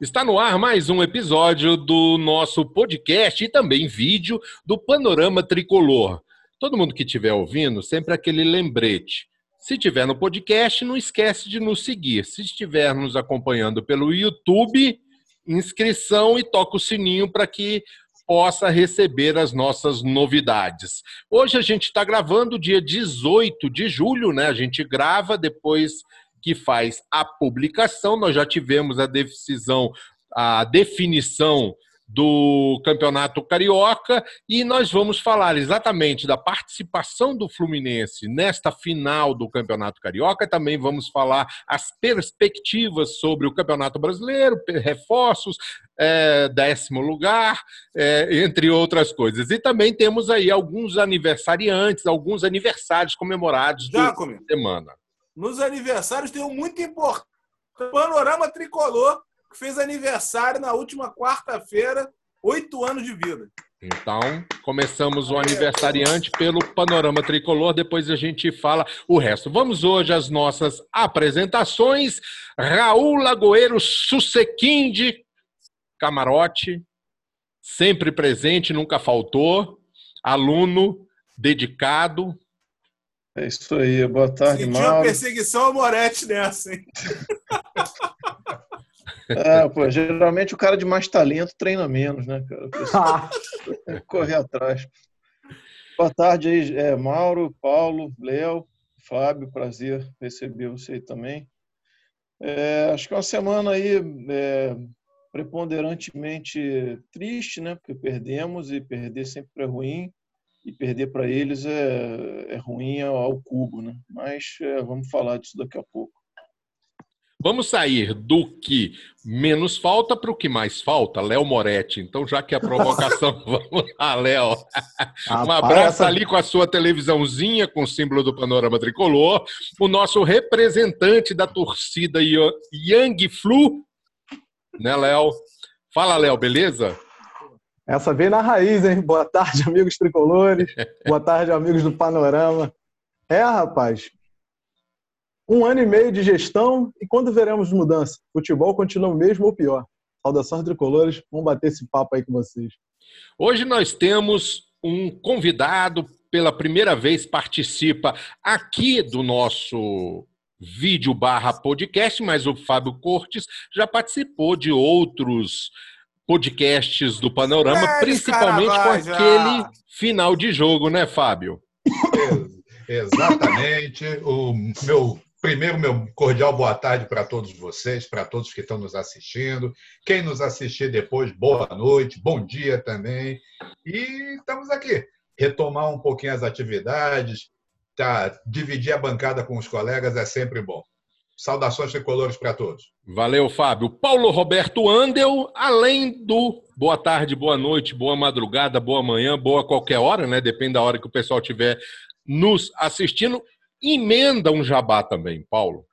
Está no ar mais um episódio do nosso podcast e também vídeo do Panorama Tricolor. Todo mundo que estiver ouvindo, sempre aquele lembrete. Se estiver no podcast, não esquece de nos seguir. Se estiver nos acompanhando pelo YouTube, inscrição e toca o sininho para que possa receber as nossas novidades. Hoje a gente está gravando dia 18 de julho, né? A gente grava depois que faz a publicação. Nós já tivemos a decisão, a definição do Campeonato Carioca e nós vamos falar exatamente da participação do Fluminense nesta final do Campeonato Carioca. Também vamos falar as perspectivas sobre o Campeonato Brasileiro, reforços, é, décimo lugar, é, entre outras coisas. E também temos aí alguns aniversariantes, alguns aniversários comemorados da semana. Nos aniversários tem um muito importante. Panorama Tricolor, que fez aniversário na última quarta-feira, oito anos de vida. Então, começamos o aniversariante pelo Panorama Tricolor, depois a gente fala o resto. Vamos hoje às nossas apresentações. Raul Lagoeiro Susequinde, camarote, sempre presente, nunca faltou, aluno dedicado, é isso aí, boa tarde, Sentiu Mauro. uma perseguição a Moretti nessa, hein? É, pô, geralmente o cara de mais talento treina menos, né, cara? correr atrás. Boa tarde aí, é, Mauro, Paulo, Léo, Fábio, prazer receber você aí também. É, acho que é uma semana aí é, preponderantemente triste, né? Porque perdemos e perder sempre é ruim e perder para eles é, é ruim ao cubo, né? Mas é, vamos falar disso daqui a pouco. Vamos sair do que menos falta para o que mais falta, Léo Moretti. Então, já que a provocação, vamos lá, Léo. um abraço ali com a sua televisãozinha com o símbolo do Panorama Tricolor. O nosso representante da torcida Yang Flu, né, Léo? Fala, Léo, beleza? Essa veio na raiz, hein? Boa tarde, amigos tricolores. Boa tarde, amigos do Panorama. É, rapaz. Um ano e meio de gestão e quando veremos mudança? Futebol continua o mesmo ou pior? Saudações tricolores, vamos bater esse papo aí com vocês. Hoje nós temos um convidado, pela primeira vez participa aqui do nosso vídeo barra podcast, mas o Fábio Cortes já participou de outros podcasts do Panorama, é, principalmente com aquele final de jogo, né, Fábio? Exatamente. O meu primeiro meu cordial boa tarde para todos vocês, para todos que estão nos assistindo. Quem nos assistir depois, boa noite, bom dia também. E estamos aqui retomar um pouquinho as atividades, tá, dividir a bancada com os colegas é sempre bom. Saudações tricolores para todos. Valeu, Fábio. Paulo Roberto Andel, além do boa tarde, boa noite, boa madrugada, boa manhã, boa qualquer hora, né? Depende da hora que o pessoal estiver nos assistindo. Emenda um jabá também, Paulo.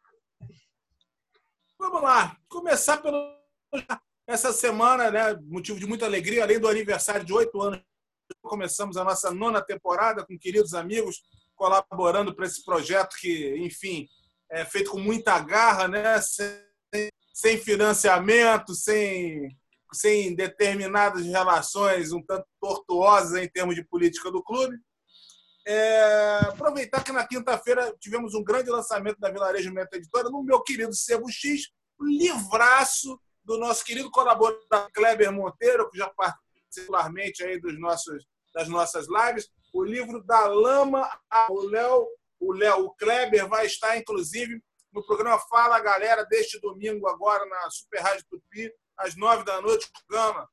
Vamos lá. Começar pelo. Essa semana, né? Motivo de muita alegria, além do aniversário de oito anos, começamos a nossa nona temporada com queridos amigos colaborando para esse projeto que, enfim, é, feito com muita garra, né? sem, sem financiamento, sem, sem determinadas relações um tanto tortuosas em termos de política do clube. É, aproveitar que na quinta-feira tivemos um grande lançamento da Vilarejo Meta Editora no meu querido Sebo X, livraço do nosso querido colaborador Kleber Monteiro, que já particularmente aí dos nossos, das nossas lives, o livro da Lama ao Léo o Léo Kleber vai estar, inclusive, no programa Fala Galera, deste domingo, agora na Super Rádio Tupi, às nove da noite, Gama.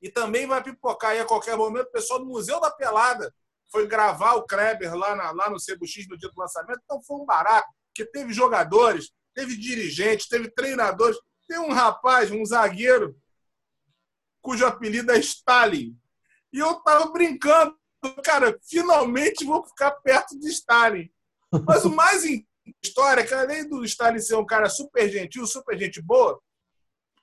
E também vai pipocar aí a qualquer momento o pessoal do Museu da Pelada. Foi gravar o Kleber lá, na, lá no CBX no dia do lançamento. Então foi um barato, porque teve jogadores, teve dirigentes, teve treinadores. Tem um rapaz, um zagueiro, cujo apelido é Stalin. E eu tava brincando cara, finalmente vou ficar perto de Stalin. Mas o mais história é que além do Stalin ser um cara super gentil, super gente boa,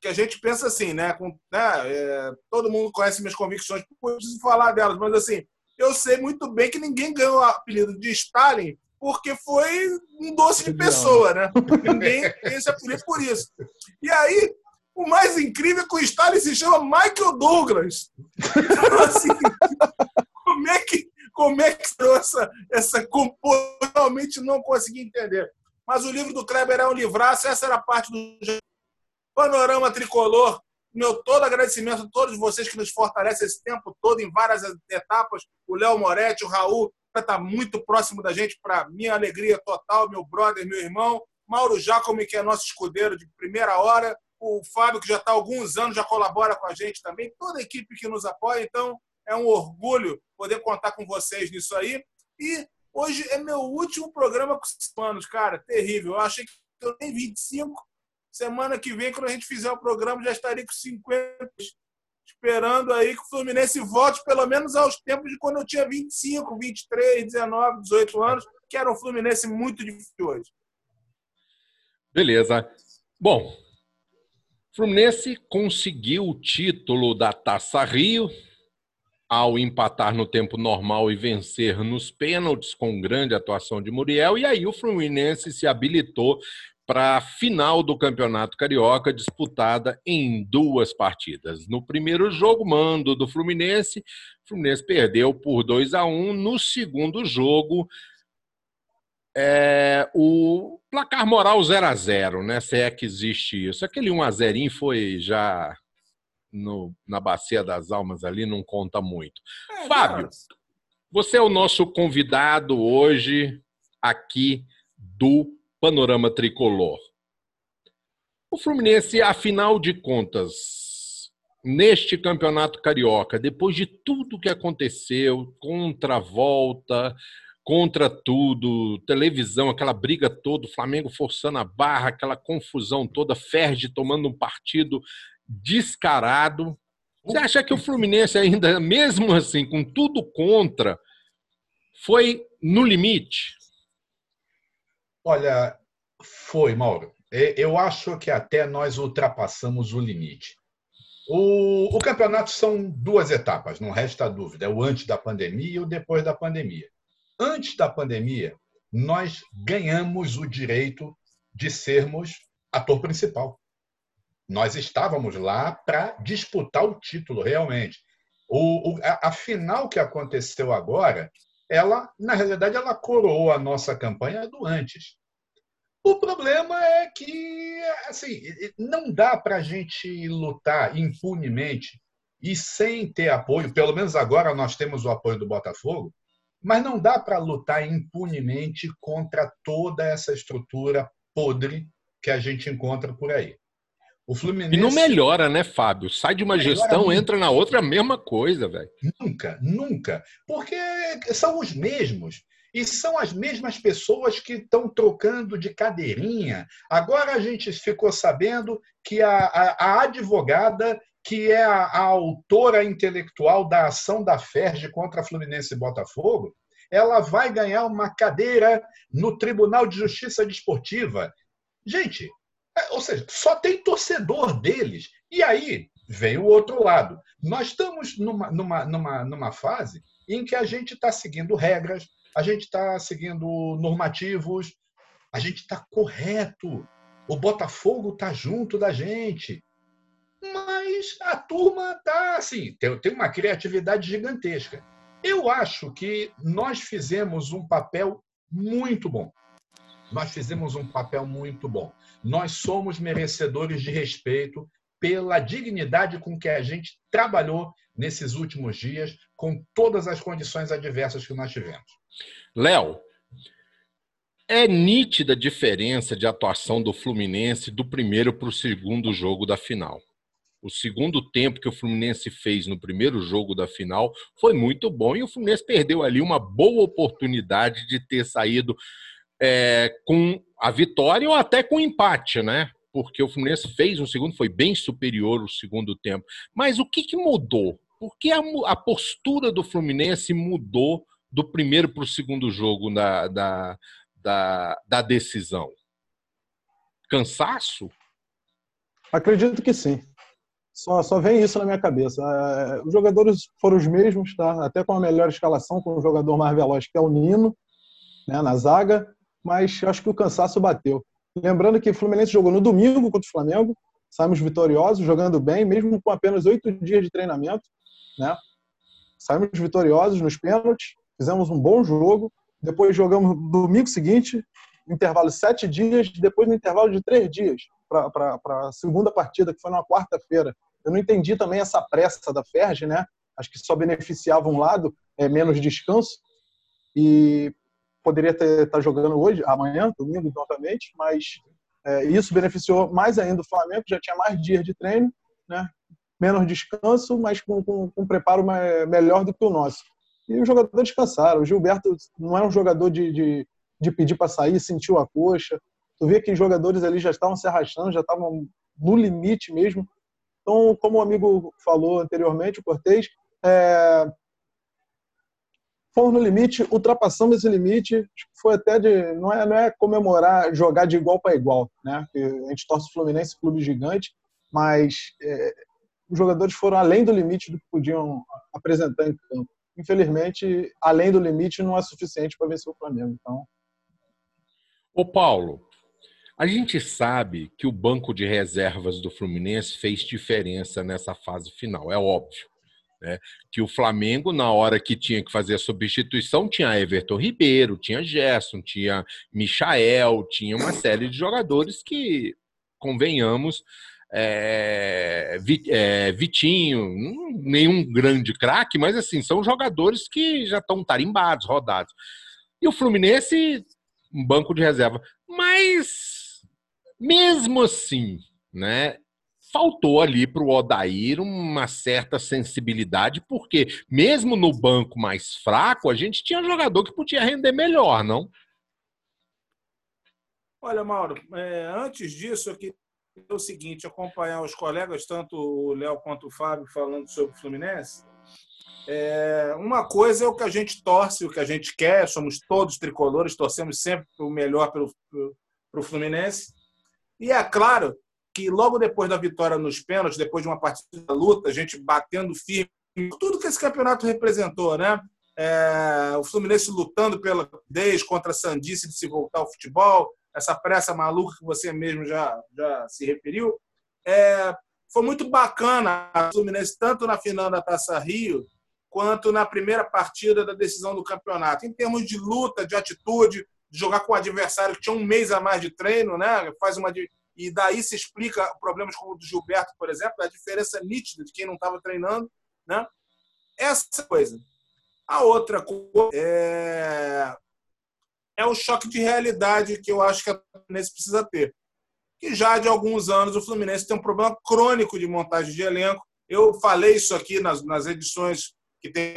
que a gente pensa assim, né? Com, né é, todo mundo conhece minhas convicções, não preciso falar delas, mas assim, eu sei muito bem que ninguém ganhou o apelido de Stalin porque foi um doce de pessoa, né? Ninguém esse apelido por isso. E aí, O mais incrível é que o Stalin se chama Michael Douglas. Então, assim, como é que como é que essa, essa realmente não consegui entender. Mas o livro do Kleber é um livraço, essa era a parte do panorama tricolor. Meu todo agradecimento a todos vocês que nos fortalecem esse tempo todo em várias etapas. O Léo Moretti, o Raul, está muito próximo da gente, para minha alegria total, meu brother, meu irmão. Mauro Jacome, que é nosso escudeiro de primeira hora. O Fábio, que já está há alguns anos, já colabora com a gente também. Toda a equipe que nos apoia. Então, é um orgulho poder contar com vocês nisso aí. E hoje é meu último programa com os anos, cara. Terrível. Eu achei que eu tenho 25. Semana que vem, quando a gente fizer o programa, já estaria com 50. Esperando aí que o Fluminense volte pelo menos aos tempos de quando eu tinha 25, 23, 19, 18 anos, que era um Fluminense muito difícil hoje. Beleza. Bom, Fluminense conseguiu o título da Taça Rio, ao empatar no tempo normal e vencer nos pênaltis com grande atuação de Muriel. E aí o Fluminense se habilitou para a final do Campeonato Carioca, disputada em duas partidas. No primeiro jogo, mando do Fluminense, o Fluminense perdeu por 2 a 1 No segundo jogo, é, o placar moral 0 a 0 né? Se é que existe isso. Aquele 1 a 0 foi já no, na Bacia das Almas ali não conta muito. É, Fábio, você é o nosso convidado hoje aqui do Panorama Tricolor. O Fluminense, afinal de contas, neste campeonato carioca, depois de tudo que aconteceu, contra a volta, contra tudo, televisão, aquela briga toda, o Flamengo forçando a barra, aquela confusão toda, Ferdi tomando um partido descarado. Você acha que o Fluminense ainda, mesmo assim, com tudo contra, foi no limite? Olha, foi, Mauro. Eu acho que até nós ultrapassamos o limite. O, o campeonato são duas etapas, não resta dúvida. É o antes da pandemia e o depois da pandemia. Antes da pandemia, nós ganhamos o direito de sermos ator principal. Nós estávamos lá para disputar o título, realmente. O, o, a, a, final que aconteceu agora, ela, na realidade, ela coroou a nossa campanha do antes. O problema é que, assim, não dá para a gente lutar impunemente e sem ter apoio, pelo menos agora nós temos o apoio do Botafogo, mas não dá para lutar impunemente contra toda essa estrutura podre que a gente encontra por aí. O Fluminense... E não melhora, né, Fábio? Sai de uma gestão, nunca. entra na outra, a mesma coisa, velho. Nunca, nunca. Porque são os mesmos. E são as mesmas pessoas que estão trocando de cadeirinha. Agora a gente ficou sabendo que a, a, a advogada, que é a, a, autora intelectual da ação da FERJ contra a Fluminense e Botafogo, ela vai ganhar uma cadeira no Tribunal de Justiça Desportiva. Gente, ou seja, só tem torcedor deles. E aí vem o outro lado. Nós estamos numa, numa, numa, numa fase em que a gente está seguindo regras, a gente está seguindo normativos, a gente está correto. O Botafogo está junto da gente. Mas a turma está assim, tem, tem uma criatividade gigantesca. Eu acho que nós fizemos um papel muito bom. Nós fizemos um papel muito bom. Nós somos merecedores de respeito pela dignidade com que a gente trabalhou nesses últimos dias, com todas as condições adversas que nós tivemos. Léo, é nítida a diferença de atuação do Fluminense do primeiro para o segundo jogo da final. O segundo tempo que o Fluminense fez no primeiro jogo da final foi muito bom e o Fluminense perdeu ali uma boa oportunidade de ter saído é, com a vitória ou até com empate, né? Porque o Fluminense fez um segundo, foi bem superior o segundo tempo. Mas o que, que mudou? Por que a, a postura do Fluminense mudou do primeiro para o segundo jogo da, da, da, da decisão? Cansaço? Acredito que sim. Só, só vem isso na minha cabeça. É, os jogadores foram os mesmos, tá? até com a melhor escalação, com o jogador mais veloz, que é o Nino, né, na zaga mas acho que o cansaço bateu. Lembrando que o Fluminense jogou no domingo contra o Flamengo, saímos vitoriosos, jogando bem, mesmo com apenas oito dias de treinamento, né? Saímos vitoriosos nos pênaltis, fizemos um bom jogo, depois jogamos no domingo seguinte, intervalo de sete dias, depois no intervalo de três dias para a segunda partida, que foi na quarta-feira. Eu não entendi também essa pressa da Ferge, né? Acho que só beneficiava um lado, é, menos descanso, e poderia estar tá jogando hoje, amanhã, domingo novamente, mas é, isso beneficiou mais ainda o Flamengo, já tinha mais dias de treino, né? menos descanso, mas com, com, com um preparo melhor do que o nosso. E os jogadores descansaram. O Gilberto não é um jogador de, de, de pedir para sair, sentiu a coxa. Tu vê que os jogadores ali já estavam se arrastando, já estavam no limite mesmo. Então, como o amigo falou anteriormente, o Cortez, é... fomos no limite, ultrapassamos esse limite. Foi até de. Não é, não é comemorar, jogar de igual para igual. Né? A gente torce o Fluminense, clube gigante, mas é... os jogadores foram além do limite do que podiam apresentar em campo infelizmente, além do limite, não é suficiente para vencer o Flamengo. Então. Ô Paulo, a gente sabe que o banco de reservas do Fluminense fez diferença nessa fase final, é óbvio. Né? Que o Flamengo, na hora que tinha que fazer a substituição, tinha Everton Ribeiro, tinha Gerson, tinha Michael, tinha uma série de jogadores que, convenhamos, é, é, Vitinho, nenhum grande craque, mas assim, são jogadores que já estão tarimbados, rodados. E o Fluminense, um banco de reserva. Mas, mesmo assim, né? Faltou ali para o Odair uma certa sensibilidade, porque mesmo no banco mais fraco, a gente tinha jogador que podia render melhor, não? Olha, Mauro, é, antes disso, eu queria o seguinte, acompanhar os colegas, tanto o Léo quanto o Fábio, falando sobre o Fluminense. É, uma coisa é o que a gente torce, o que a gente quer, somos todos tricolores, torcemos sempre o melhor para o Fluminense. E é claro que logo depois da vitória nos pênaltis, depois de uma partida luta, a gente batendo firme, tudo que esse campeonato representou, né? É, o Fluminense lutando pela desde contra a Sandice de se voltar ao futebol, essa pressa maluca que você mesmo já, já se referiu. É, foi muito bacana a Fluminense, tanto na final da Taça Rio, quanto na primeira partida da decisão do campeonato. Em termos de luta, de atitude, de jogar com o adversário que tinha um mês a mais de treino, né? Faz uma e daí se explica problemas como o do Gilberto, por exemplo, a diferença nítida de quem não estava treinando, né? Essa coisa. A outra coisa é é o choque de realidade que eu acho que a Fluminense precisa ter. Que já de alguns anos o Fluminense tem um problema crônico de montagem de elenco. Eu falei isso aqui nas, nas edições que tem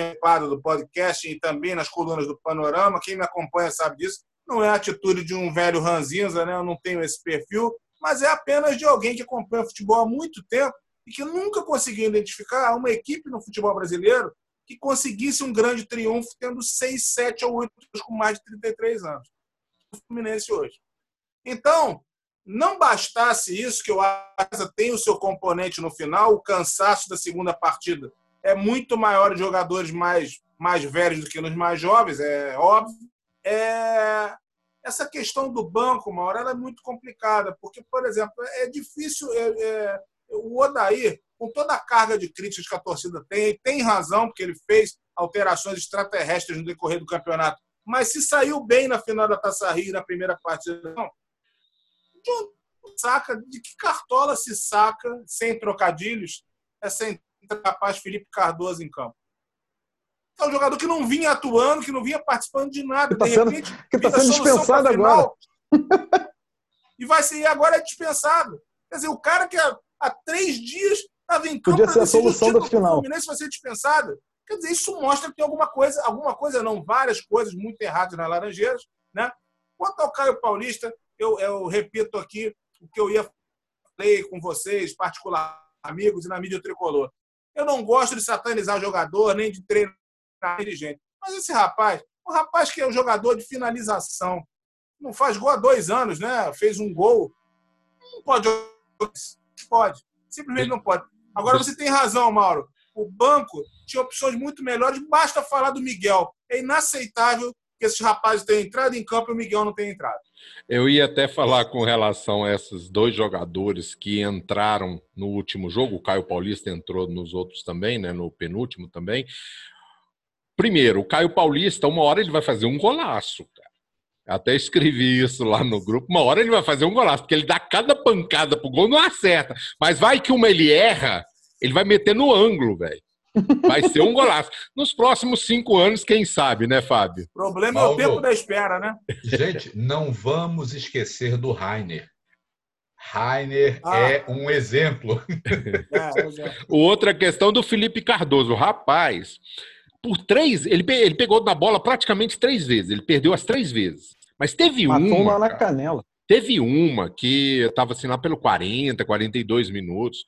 do podcast e também nas colunas do Panorama. Quem me acompanha sabe disso. Não é a atitude de um velho ranzinza, né? eu não tenho esse perfil, mas é apenas de alguém que acompanha futebol há muito tempo e que nunca conseguiu identificar uma equipe no futebol brasileiro que conseguisse um grande triunfo tendo 6, 7 ou 8 com mais de 33 anos. O Fluminense hoje. Então, não bastasse isso, que o Asa tem o seu componente no final, o cansaço da segunda partida é muito maior em jogadores mais, mais velhos do que nos mais jovens, é óbvio. É... Essa questão do banco, uma hora, ela é muito complicada, porque, por exemplo, é difícil. É, é... O Odair, com toda a carga de críticas que a torcida tem, e tem razão, porque ele fez alterações extraterrestres no decorrer do campeonato, mas se saiu bem na final da Taça Rio, na primeira partida, não. Saca, de que cartola se saca, sem trocadilhos, essa entrada Felipe Cardoso em campo? É um jogador que não vinha atuando, que não vinha participando de nada. Que está sendo, que tá sendo dispensado agora. e vai ser agora é dispensado. Quer dizer, o cara que há, há três dias Estava em campo Podia ser a solução do final. O Fluminense vai ser dispensado. Quer dizer, isso mostra que tem alguma coisa, alguma coisa não, várias coisas muito erradas nas Laranjeiras. Né? Quanto ao Caio Paulista, eu, eu repito aqui o que eu ia falar com vocês, particular amigos e na mídia tricolor. Eu não gosto de satanizar jogador, nem de treinar dirigente. Mas esse rapaz, um rapaz que é um jogador de finalização, não faz gol há dois anos, né? Fez um gol. Não pode. Pode. Simplesmente não pode. Agora você tem razão, Mauro. O banco tinha opções muito melhores, basta falar do Miguel. É inaceitável que esses rapazes têm entrado em campo e o Miguel não tem entrado. Eu ia até falar com relação a esses dois jogadores que entraram no último jogo. O Caio Paulista entrou nos outros também, né? No penúltimo também. Primeiro, o Caio Paulista, uma hora ele vai fazer um golaço, cara. Até escrevi isso lá no grupo. Uma hora ele vai fazer um golaço, porque ele dá cada pancada pro gol, não acerta. Mas vai que uma ele erra, ele vai meter no ângulo, velho. Vai ser um golaço. Nos próximos cinco anos, quem sabe, né, Fábio? O problema Paulo, é o tempo da espera, né? Gente, não vamos esquecer do Rainer. Rainer ah. é um exemplo. É, é. Outra questão do Felipe Cardoso. Rapaz, por três, ele, ele pegou na bola praticamente três vezes. Ele perdeu as três vezes. Mas teve Matou uma. uma na cara, canela. Teve uma que estava assim lá pelo 40, 42 minutos.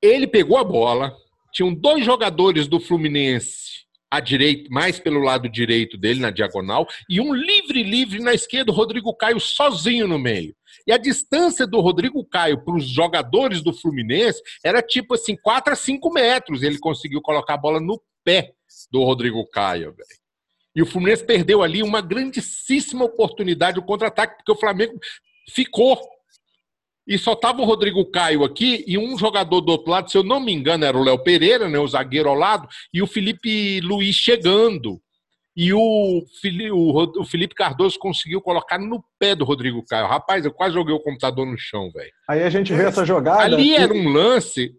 Ele pegou a bola, tinham dois jogadores do Fluminense à direita, mais pelo lado direito dele, na diagonal, e um livre-livre na esquerda, o Rodrigo Caio sozinho no meio. E a distância do Rodrigo Caio para os jogadores do Fluminense era tipo assim, 4 a 5 metros. Ele conseguiu colocar a bola no pé do Rodrigo Caio, velho. E o Fluminense perdeu ali uma grandíssima oportunidade, o contra-ataque, porque o Flamengo ficou. E só tava o Rodrigo Caio aqui e um jogador do outro lado, se eu não me engano, era o Léo Pereira, né, o zagueiro ao lado, e o Felipe Luiz chegando. E o, o, Felipe Cardoso conseguiu colocar no pé do Rodrigo Caio. Rapaz, eu quase joguei o computador no chão, velho. Aí a gente vê essa jogada. Ali era um lance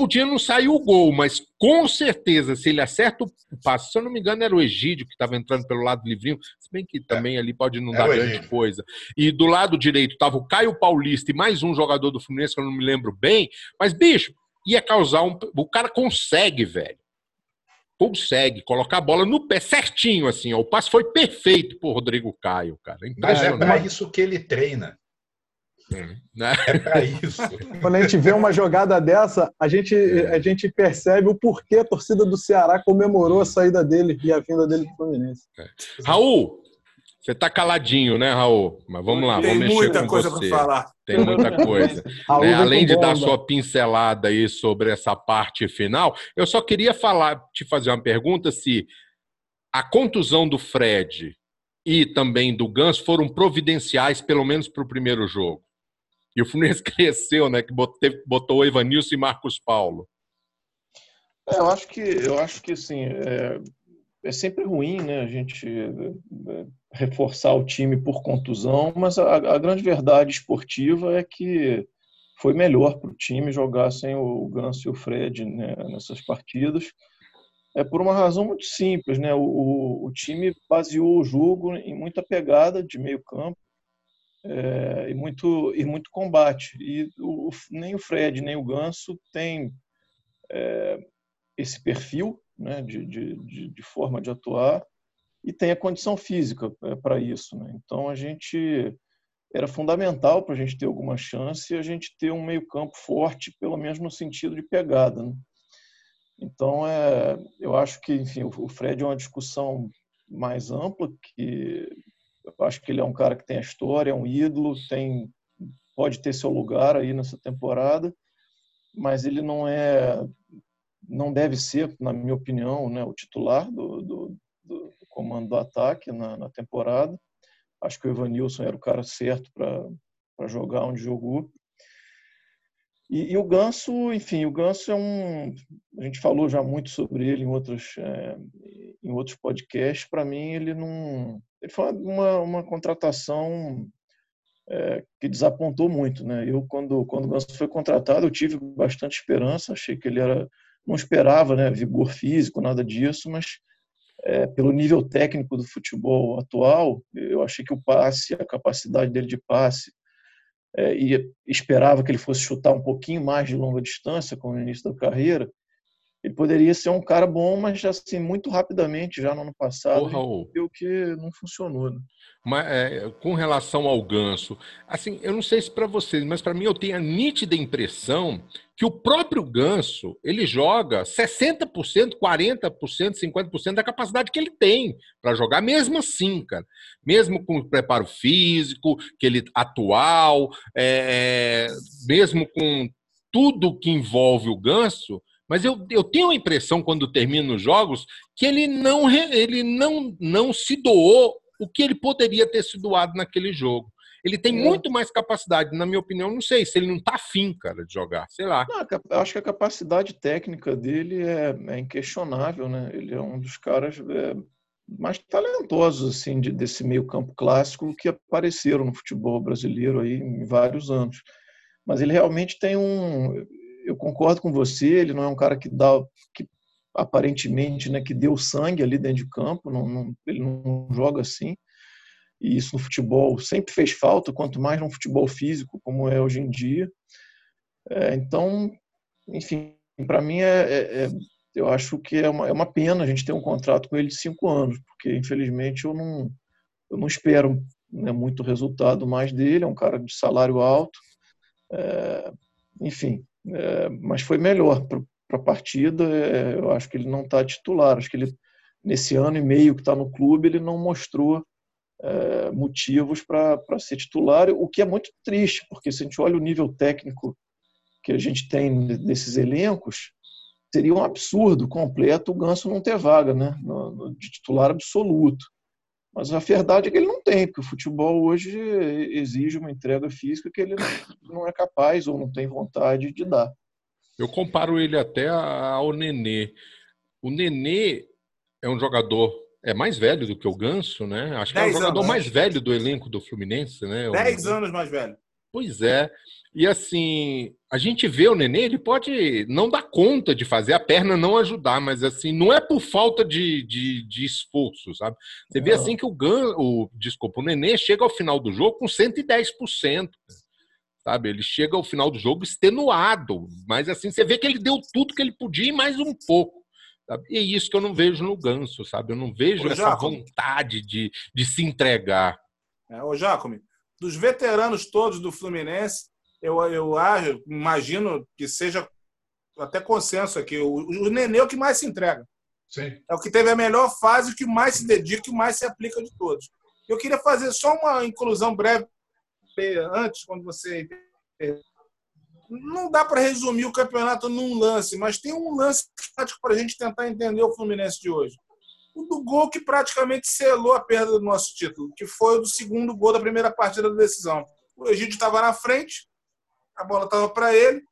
Podia não sair o gol, mas com certeza, se ele acerta o passe, se eu não me engano, era o Egídio que estava entrando pelo lado livrinho, se bem que também é. ali pode não é dar grande Egídio. coisa. E do lado direito estava o Caio Paulista e mais um jogador do Fluminense, que eu não me lembro bem, mas, bicho, ia causar um. O cara consegue, velho. Consegue colocar a bola no pé certinho, assim, ó. O passe foi perfeito por Rodrigo Caio, cara. Mas é para isso que ele treina. Né? É para isso. Quando a gente vê uma jogada dessa, a gente, é. a gente percebe o porquê a torcida do Ceará comemorou a saída dele e a vinda dele do Fluminense. É. Raul, você tá caladinho, né, Raul? Mas vamos lá, Tem vamos mexer muita com coisa você. para falar. Tem muita coisa. né? Além de dar sua pincelada aí sobre essa parte final, eu só queria falar, te fazer uma pergunta se a contusão do Fred e também do Ganso foram providenciais, pelo menos para o primeiro jogo. E o Fluminense cresceu, né? Que botou, o Evanilson e Marcos Paulo. É, eu acho que, eu acho que assim, é, é sempre ruim, né? A gente é, reforçar o time por contusão, mas a, a grande verdade esportiva é que foi melhor para o time jogar sem o Ganso e o Fred né, nessas partidas. É por uma razão muito simples, né? O, o, o time baseou o jogo em muita pegada de meio campo é, e, muito, e muito combate. E o, nem o Fred, nem o Ganso têm é, esse perfil né, de, de, de, forma de atuar e tem a condição física é, para isso. Né? Então, a gente era fundamental para a gente ter alguma chance a gente ter um meio campo forte, pelo menos no sentido de pegada. Né? Então, é, eu acho que, enfim, o Fred é uma discussão mais ampla que eu acho que ele é um cara que tem a história, é um ídolo, tem pode ter seu lugar aí nessa temporada, mas ele não é, não deve ser, na minha opinião, né, o titular do, do, do comando do ataque na, na, temporada. Acho que o Evanilson era o cara certo para jogar onde jogou. E, e, o Ganso, enfim, o Ganso é um. A gente falou já muito sobre ele em outros, é, em outros podcasts. Para mim, ele não. Ele foi uma, uma contratação é, que desapontou muito, né? Eu, quando, quando o Ganso foi contratado, eu tive bastante esperança. Achei que ele era. Não esperava, né? Vigor físico, nada disso, mas é, pelo nível técnico do futebol atual, eu achei que o passe, a capacidade dele de passe, é, e esperava que ele fosse chutar um pouquinho mais de longa distância, como no início da carreira, ele poderia ser um cara bom, mas assim, muito rapidamente, já no ano passado, viu que não funcionou. Né? Mas, é, com relação ao ganso, assim, eu não sei se para vocês, mas para mim eu tenho a nítida impressão que o próprio ganso ele joga 60%, 40%, 50% da capacidade que ele tem para jogar, mesmo assim, cara. Mesmo com o preparo físico, que ele atual, é, é mesmo com tudo que envolve o ganso, Mas eu, eu tenho a impressão, quando termina os jogos, que ele não, ele não, não se doou o que ele poderia ter se doado naquele jogo. Ele tem é. muito mais capacidade, na minha opinião. Não sei se ele não está afim, cara, de jogar. Sei lá. Não, acho que a capacidade técnica dele é, é inquestionável, né? Ele é um dos caras é, mais talentosos assim de, desse meio campo clássico que apareceram no futebol brasileiro aí em vários anos. Mas ele realmente tem um eu concordo com você, ele não é um cara que dá, que aparentemente, né, que deu sangue ali dentro de campo, não, não, ele não joga assim. E isso no futebol sempre fez falta, quanto mais no futebol físico, como é hoje em dia. É, então, enfim, para mim é, é, é, eu acho que é uma, é uma pena a gente ter um contrato com ele de cinco anos, porque infelizmente eu não, eu não espero né, muito resultado mais dele. É um cara de salário alto. É, enfim, é, mas foi melhor para a partida. É, eu acho que ele não está titular. Acho que ele, nesse ano e meio que está no clube, ele não mostrou é, motivos para ser titular, o que é muito triste, porque se a gente olha o nível técnico que a gente tem desses elencos, seria um absurdo completo o Ganso não ter vaga né, no, no, de titular absoluto. Mas a verdade é que ele não tem, porque o futebol hoje exige uma entrega física que ele não é capaz ou não tem vontade de dar. Eu comparo ele até ao Nenê. O Nenê é um jogador é mais velho do que o Ganso, né? Acho que é o jogador anos, mais velho do elenco do Fluminense, né? Dez anos mais velho. Pois é. E assim, a gente vê o Nenê, ele pode não dar conta de fazer, a perna não ajudar, mas assim, não é por falta de, de, de esforço, sabe? Você vê assim que o Gan, o, desculpa, o Nenê chega ao final do jogo com 110%. Sabe? Ele chega ao final do jogo extenuado, mas assim, você vê que ele deu tudo que ele podia e mais um pouco. Sabe? E é isso que eu não vejo no Ganso, sabe? Eu não vejo ô, essa vontade de, de se entregar. É, ô, Jacome, dos veteranos todos do Fluminense, eu, eu acho, imagino que seja até consenso aqui, o, o Nenê é o que mais se entrega. Sim. É o que teve a melhor fase, o que mais se dedica e o mais se aplica de todos. Eu queria fazer só uma inclusão breve antes, quando você. Não dá para resumir o campeonato num lance, mas tem um lance prático para a gente tentar entender o Fluminense de hoje. O do gol que praticamente selou a perda do nosso título, que foi o do segundo gol da primeira partida da decisão. O Egídio estava na frente, a bola estava para ele,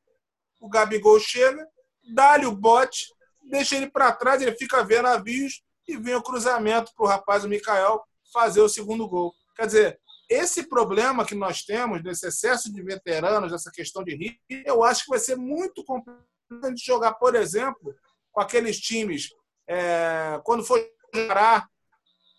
o Gabigol chega, dá-lhe o bote, deixa ele para trás, ele fica vendo navios e vem o cruzamento para o rapaz, o Mikael, fazer o segundo gol. Quer dizer, esse problema que nós temos, desse excesso de veteranos, dessa questão de ritmo, eu acho que vai ser muito complicado de jogar, por exemplo, com aqueles times, é, quando for jogar,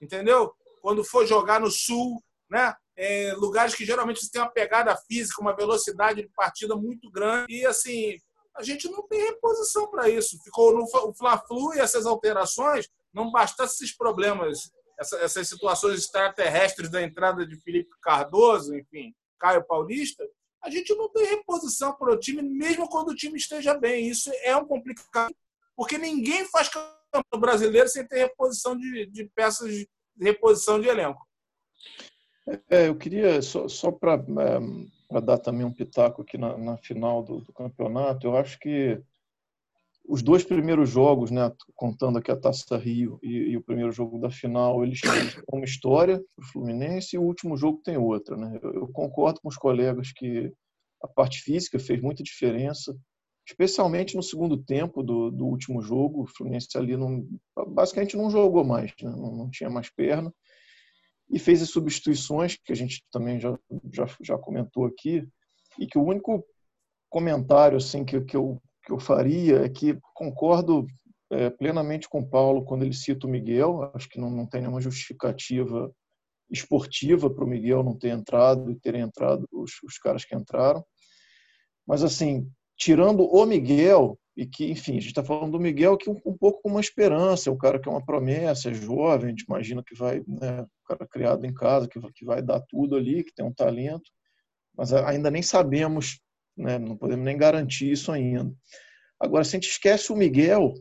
entendeu? Quando for jogar no Sul, né? É, lugares que geralmente você tem uma pegada física, uma velocidade de partida muito grande. E assim, a gente não tem reposição para isso. Ficou no o Fla-Flu e essas alterações, não bastasse esses problemas, essa, essas situações extraterrestres da entrada de Felipe Cardoso, enfim, Caio Paulista, a gente não tem reposição para o time, mesmo quando o time esteja bem. Isso é um complicado, porque ninguém faz campeonato brasileiro sem ter reposição de, de peças de reposição de elenco. É, eu queria, só, só para é, dar também um pitaco aqui na, na final do, do, campeonato, eu acho que os dois primeiros jogos, né, contando aqui a Taça Rio e, e o primeiro jogo da final, eles têm uma história para o Fluminense e o último jogo tem outra. Né? Eu, eu concordo com os colegas que a parte física fez muita diferença, especialmente no segundo tempo do, do último jogo. O Fluminense ali não, basicamente não jogou mais, né? não, não tinha mais perna e fez as substituições, que a gente também já, já, já comentou aqui, e que o único comentário assim que, que, eu, que eu faria é que concordo é, plenamente com o Paulo quando ele cita o Miguel, acho que não, não tem nenhuma justificativa esportiva para o Miguel não ter entrado e terem entrado os, os caras que entraram. Mas, assim, tirando o Miguel, e que, enfim, a gente está falando do Miguel que um, um, pouco com uma esperança, é o cara que é uma promessa, é jovem, a gente imagina que vai, né, cara criado em casa, que, que vai dar tudo ali, que tem um talento, mas ainda nem sabemos, né, não podemos nem garantir isso ainda. Agora, se a gente esquece o Miguel,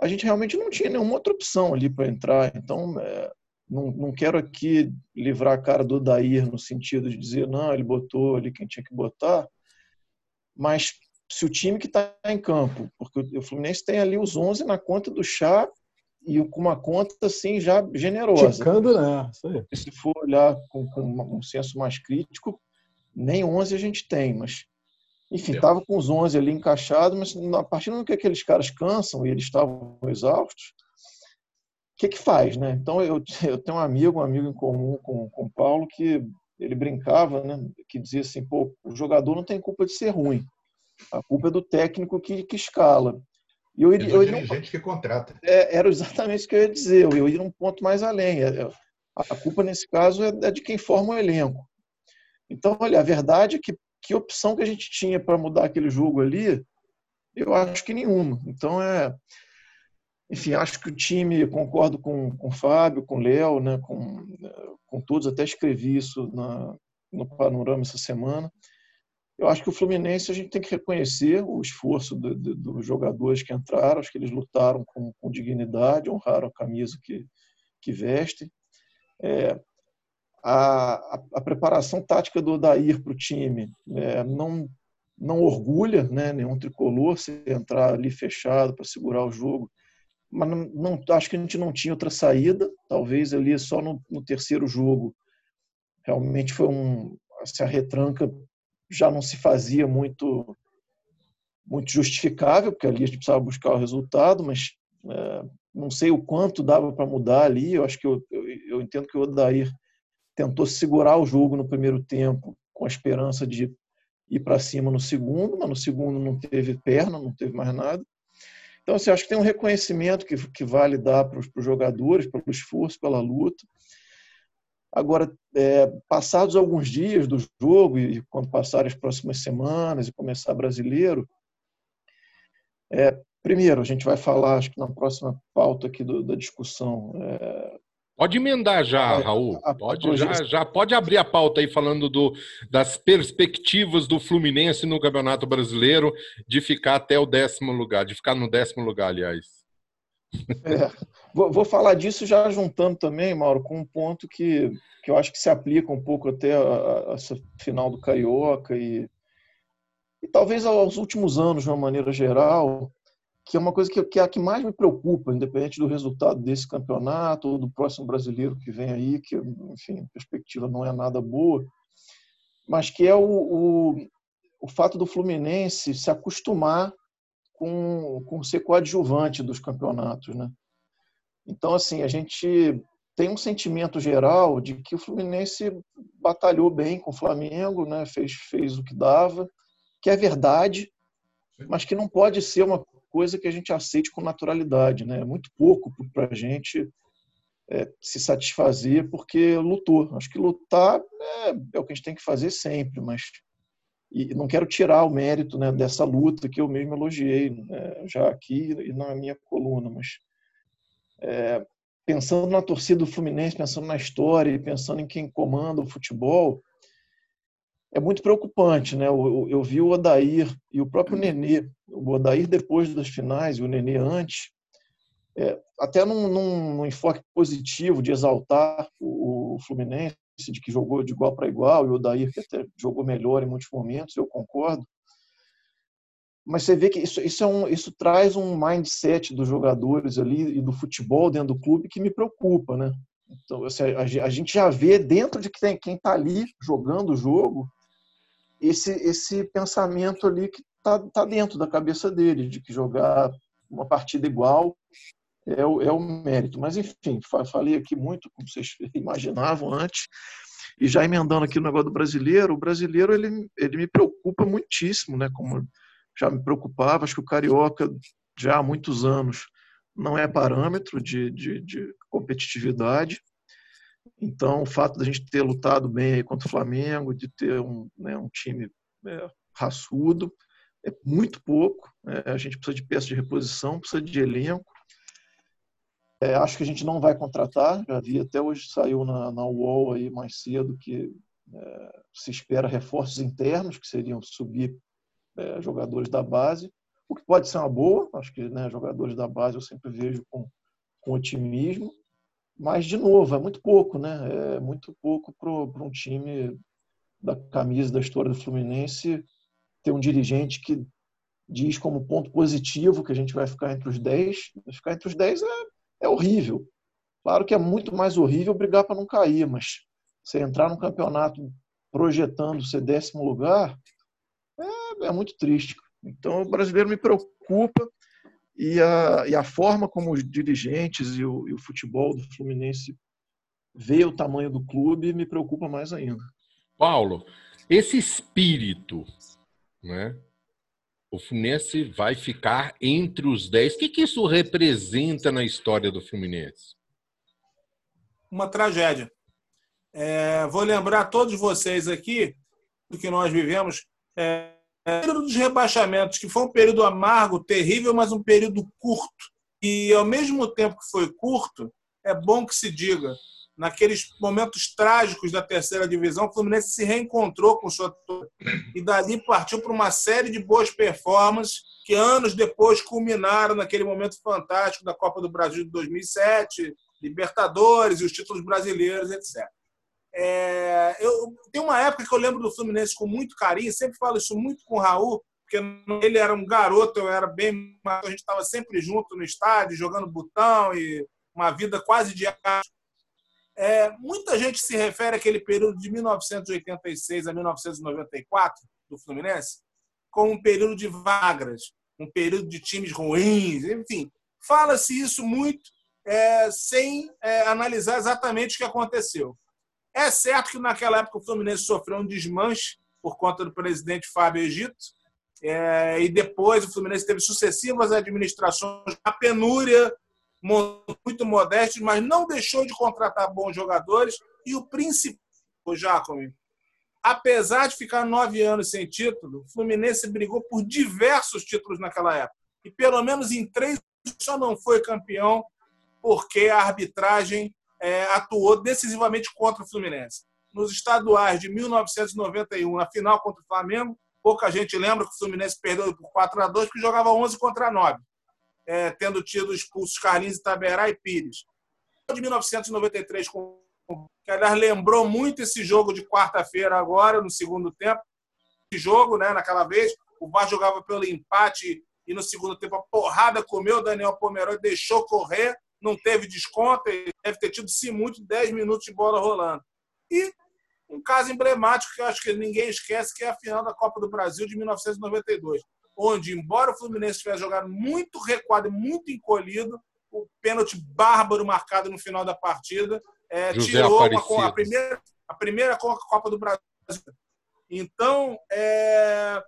a gente realmente não tinha nenhuma outra opção ali para entrar, então é, não, não quero aqui livrar a cara do Dair no sentido de dizer, não, ele botou ali quem tinha que botar, mas se o time que está em campo, porque o Fluminense tem ali os 11 na conta do chá e com uma conta assim já generosa. Ticando, né? Se for olhar com, com, um senso mais crítico, nem 11 a gente tem, mas enfim, estava com os 11 ali encaixados, mas a partir do momento que aqueles caras cansam e eles estavam exaustos, o que que faz, né? Então eu, eu tenho um amigo, um amigo em comum com, com o Paulo que ele brincava, né? Que dizia assim, pô, o jogador não tem culpa de ser ruim, a culpa é do técnico que, que escala. E eu, iria, eu iria, dirigente que contrata. É, era exatamente o que eu ia dizer. Eu ia um ponto mais além. É, é, a culpa, nesse caso, é de quem forma o elenco. Então, olha, a verdade é que que opção que a gente tinha para mudar aquele jogo ali, eu acho que nenhuma. Então, é. Enfim, acho que o time, concordo com, com o Fábio, com o Léo, né, com, com todos, até escrevi isso na, no panorama essa semana. Eu acho que o Fluminense a gente tem que reconhecer o esforço do, do, dos jogadores que entraram, acho que eles lutaram com, com dignidade, honraram a camisa que, que vestem. É, a, a, a, preparação tática do Odair para o time é, não, não orgulha né, nenhum tricolor se entrar ali fechado para segurar o jogo. Mas não, não, acho que a gente não tinha outra saída. Talvez ali só no, no terceiro jogo realmente foi um. Assim, a retranca já não se fazia muito muito justificável, porque ali a gente precisava buscar o resultado, mas é, não sei o quanto dava para mudar ali. Eu acho que eu, eu, eu, entendo que o Odair tentou segurar o jogo no primeiro tempo com a esperança de ir para cima no segundo, mas no segundo não teve perna, não teve mais nada. Então, assim, acho que tem um reconhecimento que, que vale dar para os jogadores, pelo esforço, pela luta. Agora, é, passados alguns dias do jogo e quando passarem as próximas semanas e começar brasileiro, é, primeiro a gente vai falar, acho que na próxima pauta aqui do, da discussão, é, Pode emendar já, Raul. Pode, já, já pode abrir a pauta aí falando do, das perspectivas do Fluminense no Campeonato Brasileiro de ficar até o décimo lugar, de ficar no décimo lugar, aliás. É, vou, vou, falar disso já juntando também, Mauro, com um ponto que, que eu acho que se aplica um pouco até a, a essa final do Carioca e, e talvez aos últimos anos, de uma maneira geral, que é uma coisa que, que é a que mais me preocupa, independente do resultado desse campeonato ou do próximo brasileiro que vem aí, que, enfim, a perspectiva não é nada boa, mas que é o, o, o fato do Fluminense se acostumar com, com ser coadjuvante dos campeonatos, né? Então, assim, a gente tem um sentimento geral de que o Fluminense batalhou bem com o Flamengo, né? fez, fez o que dava, que é verdade, mas que não pode ser uma coisa que a gente aceite com naturalidade. Né? É muito pouco para a gente é, se satisfazer porque lutou. Acho que lutar é, é, o que a gente tem que fazer sempre, mas e não quero tirar o mérito né, dessa luta que eu mesmo elogiei né, já aqui e na minha coluna, mas é, pensando na torcida do Fluminense, pensando na história, pensando em quem comanda o futebol, é muito preocupante, né? Eu, eu, vi o Odair e o próprio Nenê, o Odair depois das finais e o Nenê antes, é, até num, num, num, enfoque positivo de exaltar o, o, Fluminense, de que jogou de igual para igual, e o Odair que até jogou melhor em muitos momentos, eu concordo. Mas você vê que isso, isso, é um, isso traz um mindset dos jogadores ali e do futebol dentro do clube que me preocupa, né? Então, assim, a, a gente já vê dentro de quem está ali jogando o jogo esse, esse pensamento ali que está tá dentro da cabeça dele, de que jogar uma partida igual é o, é o mérito. Mas, enfim, falei aqui muito, como vocês imaginavam antes, e já emendando aqui no negócio do brasileiro, o brasileiro ele, ele me preocupa muitíssimo, né? como já me preocupava, acho que o Carioca já há muitos anos não é parâmetro de, de, de competitividade. Então, o fato da gente ter lutado bem contra o Flamengo, de ter um, né, um time é, raçudo, é muito pouco. É, a gente precisa de peças de reposição, precisa de elenco. É, acho que a gente não vai contratar. Já vi até hoje saiu na, na UOL aí mais cedo que é, se espera reforços internos, que seriam subir é, jogadores da base, o que pode ser uma boa. Acho que né, jogadores da base eu sempre vejo com, com otimismo. Mas, de novo, é muito pouco, né? É muito pouco para um time da camisa da história do Fluminense ter um dirigente que diz como ponto positivo que a gente vai ficar entre os 10. Ficar entre os 10 é, é horrível. Claro que é muito mais horrível brigar para não cair, mas você entrar no campeonato projetando ser décimo lugar é, é muito triste. Então o brasileiro me preocupa e a, e a forma como os dirigentes e o, e o futebol do Fluminense vê o tamanho do clube me preocupa mais ainda. Paulo, esse espírito, né? O Fluminense vai ficar entre os 10. O que, que isso representa na história do Fluminense? Uma tragédia. É, vou lembrar a todos vocês aqui do que nós vivemos. É, é, período dos rebaixamentos, que foi um período amargo, terrível, mas um período curto. E, ao mesmo tempo que foi curto, é bom que se diga, naqueles momentos trágicos da terceira divisão, o Fluminense se reencontrou com sua e dali partiu para uma série de boas performances que anos depois culminaram naquele momento fantástico da Copa do Brasil de 2007, Libertadores e os títulos brasileiros, etc. É, eu tem uma época que eu lembro do Fluminense com muito carinho, sempre falo isso muito com o Raul, porque ele era um garoto, eu era bem, a gente estava sempre junto no estádio, jogando botão e uma vida quase diária. É, muita gente se refere àquele período de 1986 a 1994 do Fluminense como um período de vagras, um período de times ruins, enfim, fala-se isso muito é, sem é, analisar exatamente o que aconteceu. É certo que naquela época o Fluminense sofreu um desmanche por conta do presidente Fábio Egito, é, e depois o Fluminense teve sucessivas administrações, a penúria muito modestas, mas não deixou de contratar bons jogadores. E o principal, Jacome, apesar de ficar nove anos sem título, o Fluminense brigou por diversos títulos naquela época. E pelo menos em três só não foi campeão porque a arbitragem é, atuou decisivamente contra o Fluminense. Nos estaduais de 1991, na final contra o Flamengo, pouca gente lembra que o Fluminense perdeu por 4 a 2 porque jogava 11 contra 9, é, tendo tido expulsos Carlinhos Taberá e Pires. De 1993, que aliás lembrou muito esse jogo de quarta-feira agora, no segundo tempo. Esse jogo, né, naquela vez, o VAR jogava pelo empate e no segundo tempo a porrada comeu o Daniel Pomerol e deixou correr não teve desconto, deve ter tido, se muito, 10 minutos de bola rolando. E um caso emblemático que eu acho que ninguém esquece, que é a final da Copa do Brasil de 1992, onde, embora o Fluminense tivesse jogado muito recuado, muito encolhido, o pênalti bárbaro marcado no final da partida é, tirou uma, a, primeira, a primeira Copa do Brasil. Então, é,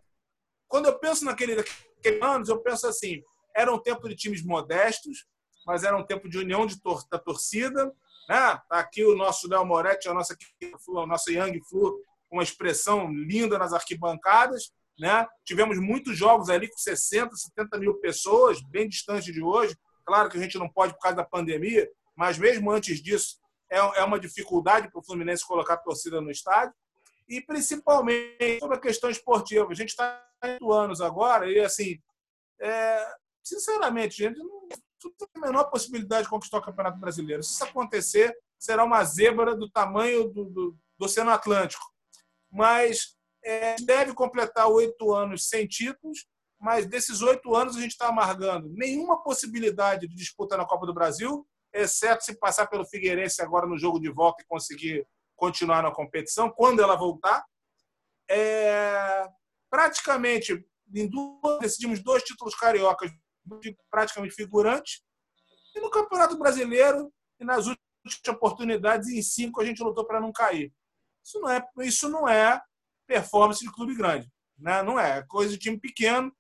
quando eu penso naquele, naqueles anos, eu penso assim, era um tempo de times modestos, mas era um tempo de união de tor da torcida. Né? Tá aqui o nosso Léo Moretti, a nossa, a nossa Young Flu, uma expressão linda nas arquibancadas. Né? Tivemos muitos jogos ali com 60, 70 mil pessoas, bem distante de hoje. Claro que a gente não pode por causa da pandemia, mas mesmo antes disso, é, é uma dificuldade para o Fluminense colocar a torcida no estádio. E principalmente sobre a questão esportiva. A gente está oito anos agora e, assim, é, sinceramente, gente, não, tem a menor possibilidade de conquistar o Campeonato Brasileiro. Se isso acontecer, será uma zebra do tamanho do, do, do Oceano Atlântico. Mas é, deve completar oito anos sem títulos, mas desses oito anos a gente está amargando nenhuma possibilidade de disputa na Copa do Brasil, exceto se passar pelo Figueirense agora no jogo de volta e conseguir continuar na competição, quando ela voltar. É, praticamente, em duas, decidimos dois títulos cariocas praticamente figurante. E no Campeonato Brasileiro, e nas últimas oportunidades, em cinco a gente lutou para não cair. Isso não é, isso não é performance de clube grande. Né? Não é. é coisa de time pequeno,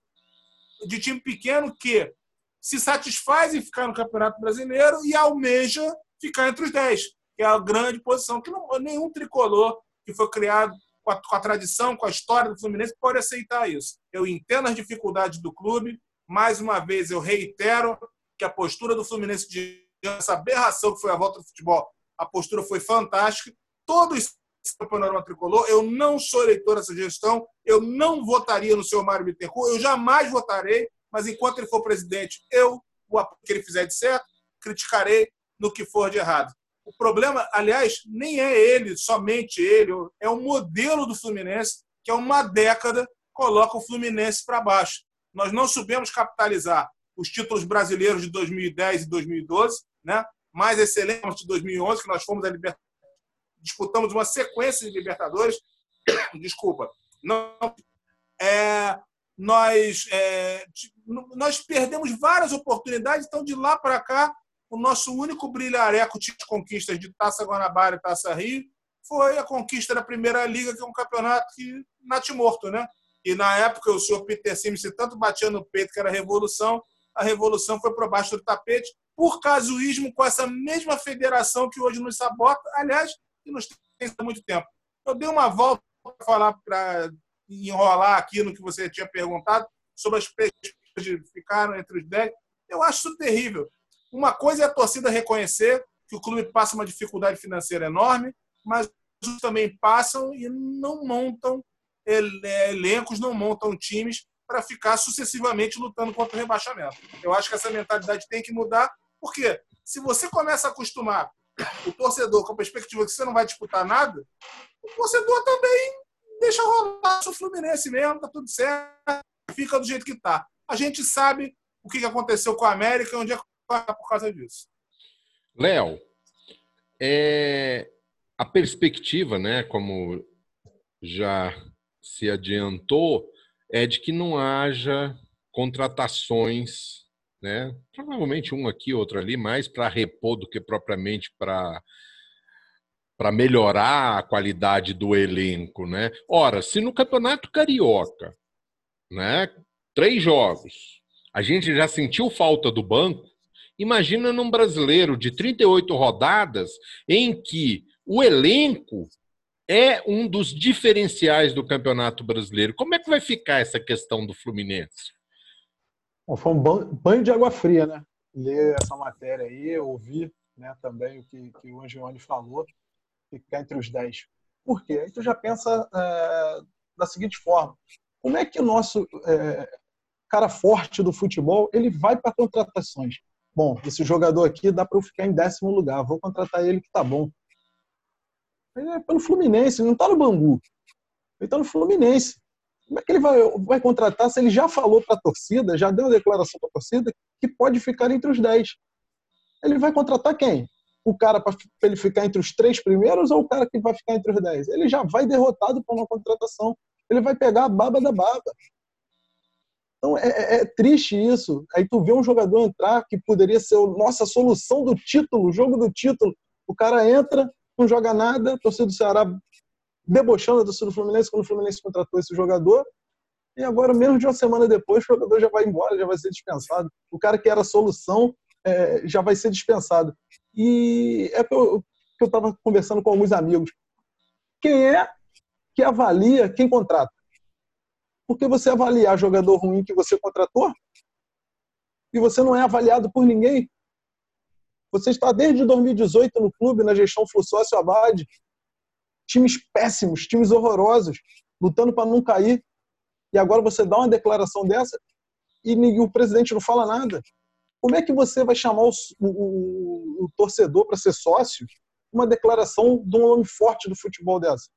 de time pequeno que se satisfaz em ficar no Campeonato Brasileiro e almeja ficar entre os dez, que é a grande posição que não, nenhum tricolor que foi criado com a, com a, tradição, com a história do Fluminense pode aceitar isso. Eu entendo as dificuldades do clube, mais uma vez, eu reitero que a postura do Fluminense de essa aberração que foi a volta do futebol, a postura foi fantástica. Todos o panorama tricolor, eu não sou eleitor dessa gestão, eu não votaria no seu Mário Bittencourt, eu jamais votarei, mas enquanto ele for presidente, eu, o que ele fizer de certo, criticarei no que for de errado. O problema, aliás, nem é ele, somente ele, é o modelo do Fluminense, que há uma década coloca o Fluminense para baixo Nós não soubemos capitalizar os títulos brasileiros de 2010 e 2012, né? mais excelentes de 2011, que nós fomos a Libertadores. Disputamos uma sequência de Libertadores. Desculpa. Não, é, nós, é, nós perdemos várias oportunidades, então de lá para cá, o nosso único brilhareco de conquistas de Taça Guanabara e Taça Rio foi a conquista da Primeira Liga, que é um campeonato que natimorto, né? E na época o senhor Peter Sims tanto batia no peito que era revolução, a revolução foi por baixo do tapete por casuísmo com essa mesma federação que hoje nos sabota, aliás, que nos tem há muito tempo. Eu dei uma volta para falar, para enrolar aqui no que você tinha perguntado sobre as perspectivas de ficar entre os 10. Eu acho isso terrível. Uma coisa é a torcida reconhecer que o clube passa uma dificuldade financeira enorme, mas também passam e não montam elencos, não montam times para ficar sucessivamente lutando contra o rebaixamento. Eu acho que essa mentalidade tem que mudar, porque se você começa a acostumar o torcedor com a perspectiva que você não vai disputar nada, o torcedor também deixa rolar o Fluminense mesmo, tá tudo certo, fica do jeito que tá. A gente sabe o que aconteceu com a América e onde é que vai por causa disso. Léo, é, a perspectiva, né, como já se adiantou, é de que não haja contratações, né? Provavelmente um aqui, outro ali, mais para repor do que propriamente para para melhorar a qualidade do elenco, né? Ora, se no Campeonato Carioca, né, três jogos, a gente já sentiu falta do banco, imagina num brasileiro de 38 rodadas em que o elenco é um dos diferenciais do Campeonato Brasileiro. Como é que vai ficar essa questão do Fluminense? Bom, foi um banho de água fria, né? Ler essa matéria aí, ouvir né, também o que, que o Angione falou, ficar entre os 10. Por quê? Aí tu já pensa é, da seguinte forma: como é que o nosso é, cara forte do futebol ele vai para contratações? Bom, esse jogador aqui dá para eu ficar em décimo lugar, vou contratar ele que tá bom. Ele é pelo Fluminense, ele não está no Bangu. Ele está no Fluminense. Como é que ele vai, vai contratar se ele já falou para a torcida, já deu uma declaração para a torcida que pode ficar entre os 10? Ele vai contratar quem? O cara para ele ficar entre os três primeiros ou o cara que vai ficar entre os 10? Ele já vai derrotado por uma contratação. Ele vai pegar a baba da baba. Então é, é, é, triste isso. Aí tu vê um jogador entrar que poderia ser a nossa solução do título, o jogo do título. O cara entra, não joga nada, torcida do Ceará debochando a torcida do Fluminense quando o Fluminense contratou esse jogador. E agora, menos de uma semana depois, o jogador já vai embora, já vai ser dispensado. O cara que era a solução é, já vai ser dispensado. E é que eu estava conversando com alguns amigos. Quem é que avalia quem contrata? Porque você avaliar jogador ruim que você contratou e você não é avaliado por ninguém. Você está desde 2018 no clube, na gestão Flussócio Abade. Times péssimos, times horrorosos, lutando para não cair. E agora você dá uma declaração dessa e o presidente não fala nada. Como é que você vai chamar o, o, o torcedor para ser sócio uma declaração de um homem forte do futebol dessa?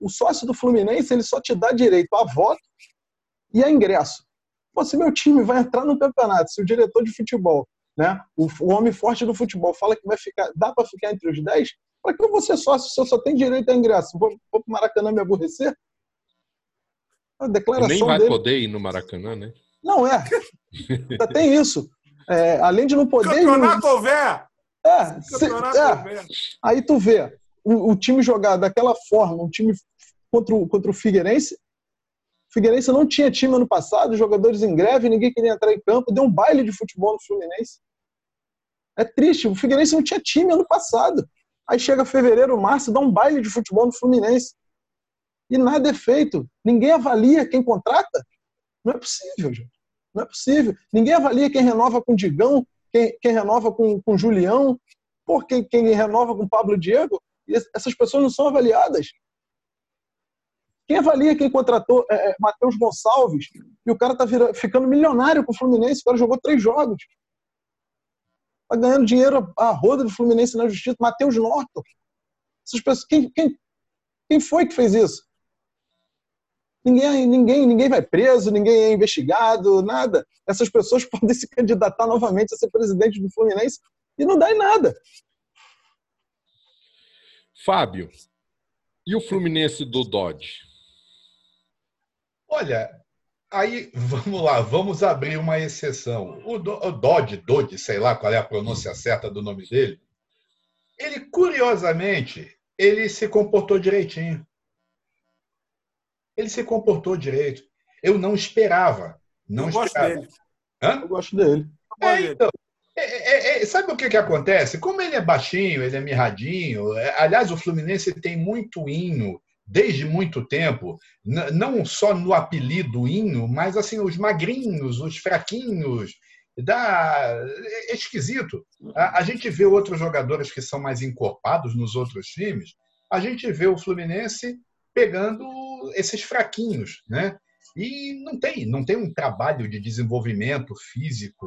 O sócio do Fluminense ele só te dá direito a voto e a ingresso. Pô, se meu time vai entrar no campeonato, se o diretor de futebol né? O, o, homem forte do futebol fala que vai ficar, dá para ficar entre os 10. Para que eu vou ser sócio se eu só tenho direito a ingresso? Vou, vou para o Maracanã me aborrecer? A declaração Nem vai dele... poder ir no Maracanã, né? Não é. Ainda tem isso. É, além de não poder. Campeonato não... houver! É, se... é. Aí tu vê o, o, time jogar daquela forma, um time contra o, contra o Figueirense. O Figueirense não tinha time ano passado, jogadores em greve, ninguém queria entrar em campo, deu um baile de futebol no Fluminense. É triste. O Figueirense não tinha time ano passado. Aí chega fevereiro, março, dá um baile de futebol no Fluminense. E nada é feito. Ninguém avalia quem contrata. Não é possível, gente. Não é possível. Ninguém avalia quem renova com Digão, quem, quem renova com, com Julião, por quem, quem renova com Pablo Diego. E essas pessoas não são avaliadas. Quem avalia quem contratou é, é Matheus Gonçalves e o cara tá virando, ficando milionário com o Fluminense, o cara jogou três jogos. Tá ganhando dinheiro a roda do Fluminense na justiça. Matheus Norton. Essas pessoas, quem, quem, quem foi que fez isso? Ninguém, ninguém, ninguém vai preso, ninguém é investigado, nada. Essas pessoas podem se candidatar novamente a ser presidente do Fluminense e não dá em nada. Fábio, e o Fluminense do Dodge? Olha, aí vamos lá, vamos abrir uma exceção. O, Do, o Dodge, Dodge, sei lá qual é a pronúncia certa do nome dele, ele curiosamente ele se comportou direitinho. Ele se comportou direito. Eu não esperava. Não eu esperava. gosto dele. Hã? Eu gosto dele. É, então, é, é, é, sabe o que, que acontece? Como ele é baixinho, ele é mirradinho. é, aliás, o Fluminense tem muito hino desde muito tempo, não só no apelido hino, mas assim os magrinhos, os fraquinhos. Dá, é esquisito. A, a gente vê outros jogadores que são mais encorpados nos outros times. A gente vê o Fluminense pegando esses fraquinhos, né? E não tem, não tem um trabalho de desenvolvimento físico.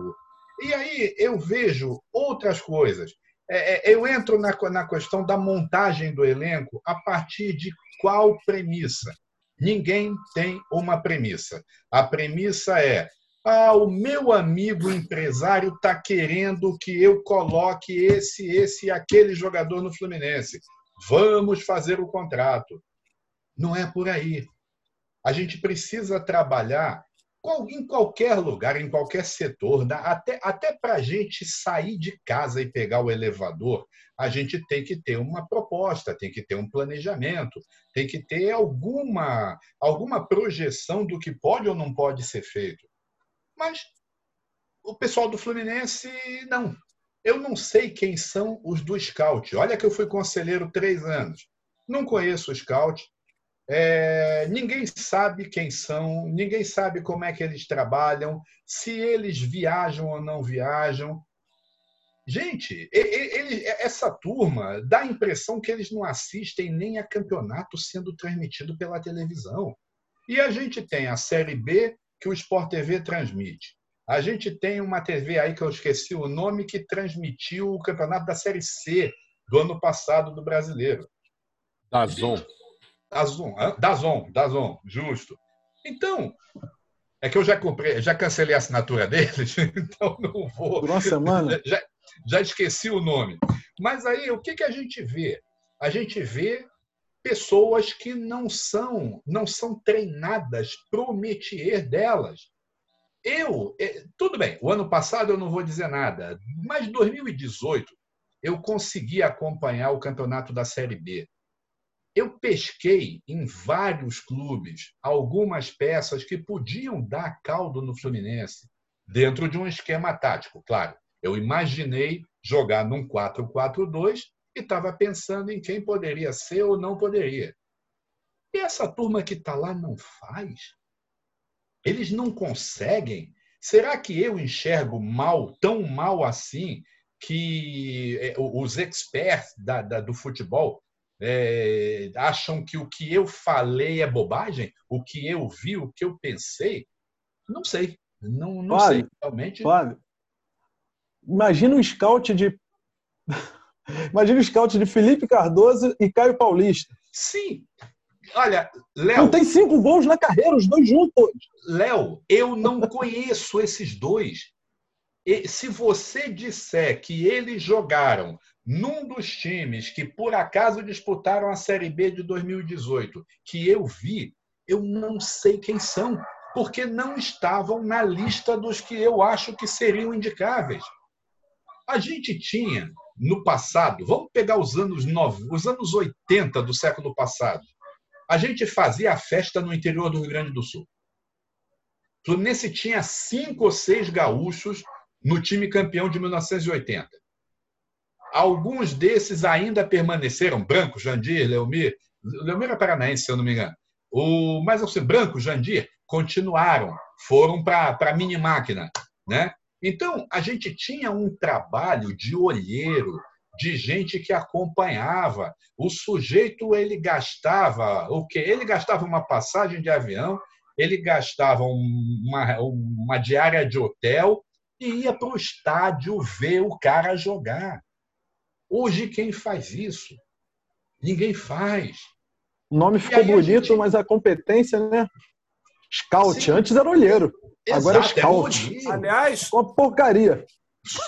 E aí eu vejo outras coisas. É, é, eu entro na, na questão da montagem do elenco a partir de qual premissa? Ninguém tem uma premissa. A premissa é: ah, o meu amigo empresário está querendo que eu coloque esse, esse e aquele jogador no Fluminense. Vamos fazer o contrato. Não é por aí. A gente precisa trabalhar em qualquer lugar, em qualquer setor, dá- até, até para a gente sair de casa e pegar o elevador, a gente tem que ter uma proposta, tem que ter um planejamento, tem que ter alguma, alguma projeção do que pode ou não pode ser feito. Mas o pessoal do Fluminense, não. Eu não sei quem são os do Scout. Olha que eu fui conselheiro três anos. Não conheço o Scout. É, ninguém sabe quem são, ninguém sabe como é que eles trabalham, se eles viajam ou não viajam. Gente, ele- essa turma dá a impressão que eles não assistem nem a campeonato sendo transmitido pela televisão. E a gente tem a Série B que o Sport TV transmite. A gente tem uma TV aí que eu esqueci o nome que transmitiu o campeonato da Série C do ano passado do Brasileiro. Dazon. Dazon? Dazon, Dazon, justo. Então, é que eu já comprei, já cancelei a assinatura deles, então não vou. Por uma semana. Já, já esqueci o nome. Mas aí, o que, que a gente vê? A gente vê pessoas que não são, não são treinadas para o métier delas. Eu, eh, tudo bem, o ano passado eu não vou dizer nada, mas 2018 eu consegui acompanhar o campeonato da Série B. Eu pesquei em vários clubes algumas peças que podiam dar caldo no Fluminense, dentro de um esquema tático, claro. Eu imaginei jogar num 4-4-2 e estava pensando em quem poderia ser ou não poderia. E essa turma que está lá não faz? Eles não conseguem? Será que eu enxergo mal, tão mal assim, que eh, os experts da, da, do futebol é, acham que o que eu falei é bobagem? O que eu vi, o que eu pensei? Não sei. Não, não Fábio, sei. Realmente. Flávio, imagina um scout de. imagina um scout de Felipe Cardoso e Caio Paulista. Sim. Olha, Não Léo, tem cinco gols na carreira, os dois juntos. Léo, eu não conheço esses dois. E se você disser que eles jogaram num dos times que por acaso disputaram a Série B de 2018, que eu vi, eu não sei quem são, porque não estavam na lista dos que eu acho que seriam indicáveis. A gente tinha no passado, vamos pegar os anos 9, os anos 80 do século passado. A gente fazia a festa no interior do Rio Grande do Sul. Fluminense tinha cinco ou seis gaúchos no time campeão de 1980. Alguns desses ainda permaneceram, Branco, Jandir, Leomir. Leomir é paranaense, se eu não me engano. O, mas assim, Branco, Jandir, continuaram, foram para a mini máquina. Né? Então, a gente tinha um trabalho de olheiro, de gente que acompanhava. O sujeito ele gastava o quê? Ele gastava uma passagem de avião, ele gastava uma, uma diária de hotel e ia para o estádio ver o cara jogar. Hoje quem faz isso? Ninguém faz. O nome ficou bonito, gente... mas a competência, né? Scout. Sim. Antes era olheiro. Exato, Agora é scout. É aliás, uma porcaria.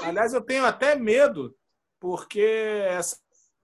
Aliás, eu tenho até medo, porque essa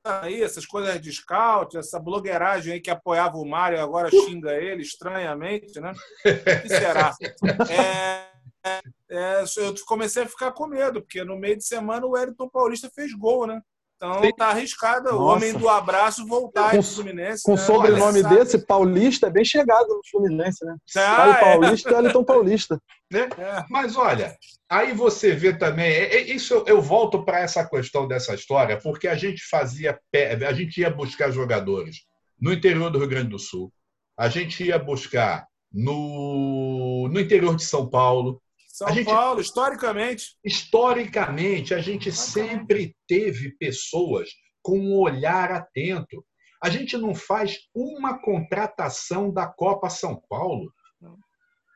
aí, essas coisas de scout, essa blogueiragem aí que apoiava o Mário agora xinga ele estranhamente, né? O que será? É, é, é, eu comecei a ficar com medo, porque no meio de semana o Wellington Paulista fez gol, né? Então tá arriscado o homem do abraço voltar com, Fluminense. Com né? sobrenome Olha, desse, Paulista, é bem chegado no Fluminense, né? Ah, é. Paulista e Wellington Paulista. Né? É. Mas olha, aí você vê também, é, é, isso eu, eu volto para essa questão dessa história, porque a gente fazia, a gente ia buscar jogadores no interior do Rio Grande do Sul, a gente ia buscar no, no interior de São Paulo, são gente, Paulo, historicamente. Historicamente, a gente sempre teve pessoas com um olhar atento. A gente não faz uma contratação da Copa São Paulo.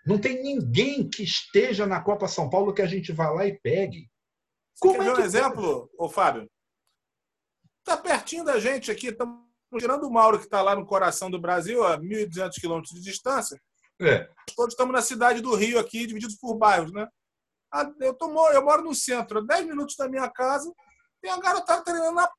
Não tem ninguém que esteja na Copa São Paulo que a gente vá lá e pegue. Você Como quer é ver um exemplo, ô Fábio? Está pertinho da gente aqui, estamos tirando o Mauro, que está lá no coração do Brasil, a 1.200 quilômetros de distância. É. Todos estamos na cidade do Rio aqui, divididos por bairros, né? Ah, eu, tô, eu moro no centro, 10 minutos da minha casa, tem a garotada treinando na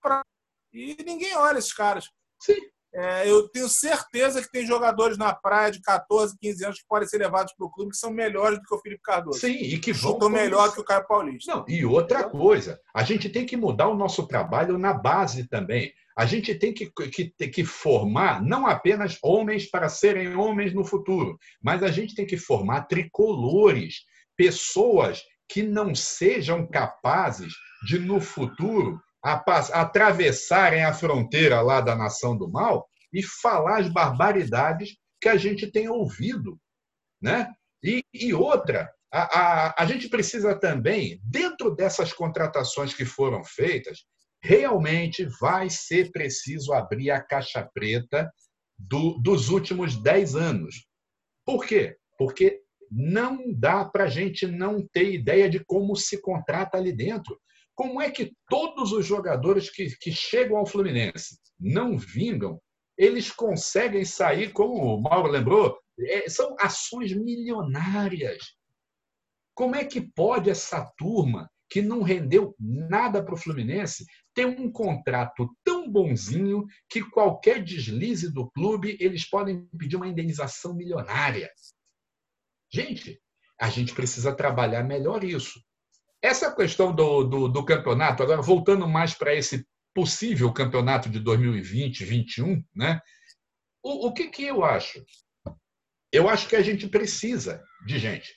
praia. E ninguém olha esses caras. Sim. É, eu tenho certeza que tem jogadores na praia de 14, 15 anos que podem ser levados para o clube que são melhores do que o Felipe Cardoso. Sim, e que vão. Chutam melhor que o Caio Paulista. Não, e outra coisa, a gente tem que mudar o nosso trabalho na base também. A gente tem que, que, que formar não apenas homens para serem homens no futuro, mas a gente tem que formar tricolores, pessoas que não sejam capazes de, no futuro, atravessarem a fronteira lá da nação do mal e falar as barbaridades que a gente tem ouvido. Né? E, e outra, a, a, a gente precisa também, dentro dessas contratações que foram feitas, realmente vai ser preciso abrir a caixa preta do, dos últimos 10 anos. Por quê? Porque não dá para a gente não ter ideia de como se contrata ali dentro. Como é que todos os jogadores que, que chegam ao Fluminense não vingam, eles conseguem sair, como o Mauro lembrou, é, são ações milionárias. Como é que pode essa turma que não rendeu nada para o Fluminense ter um contrato tão bonzinho que qualquer deslize do clube eles podem pedir uma indenização milionária? Gente, a gente precisa trabalhar melhor isso. Essa questão do, do, do campeonato, agora voltando mais para esse possível campeonato de 2020-21, né? O, o que, que eu acho? Eu acho que a gente precisa de gente.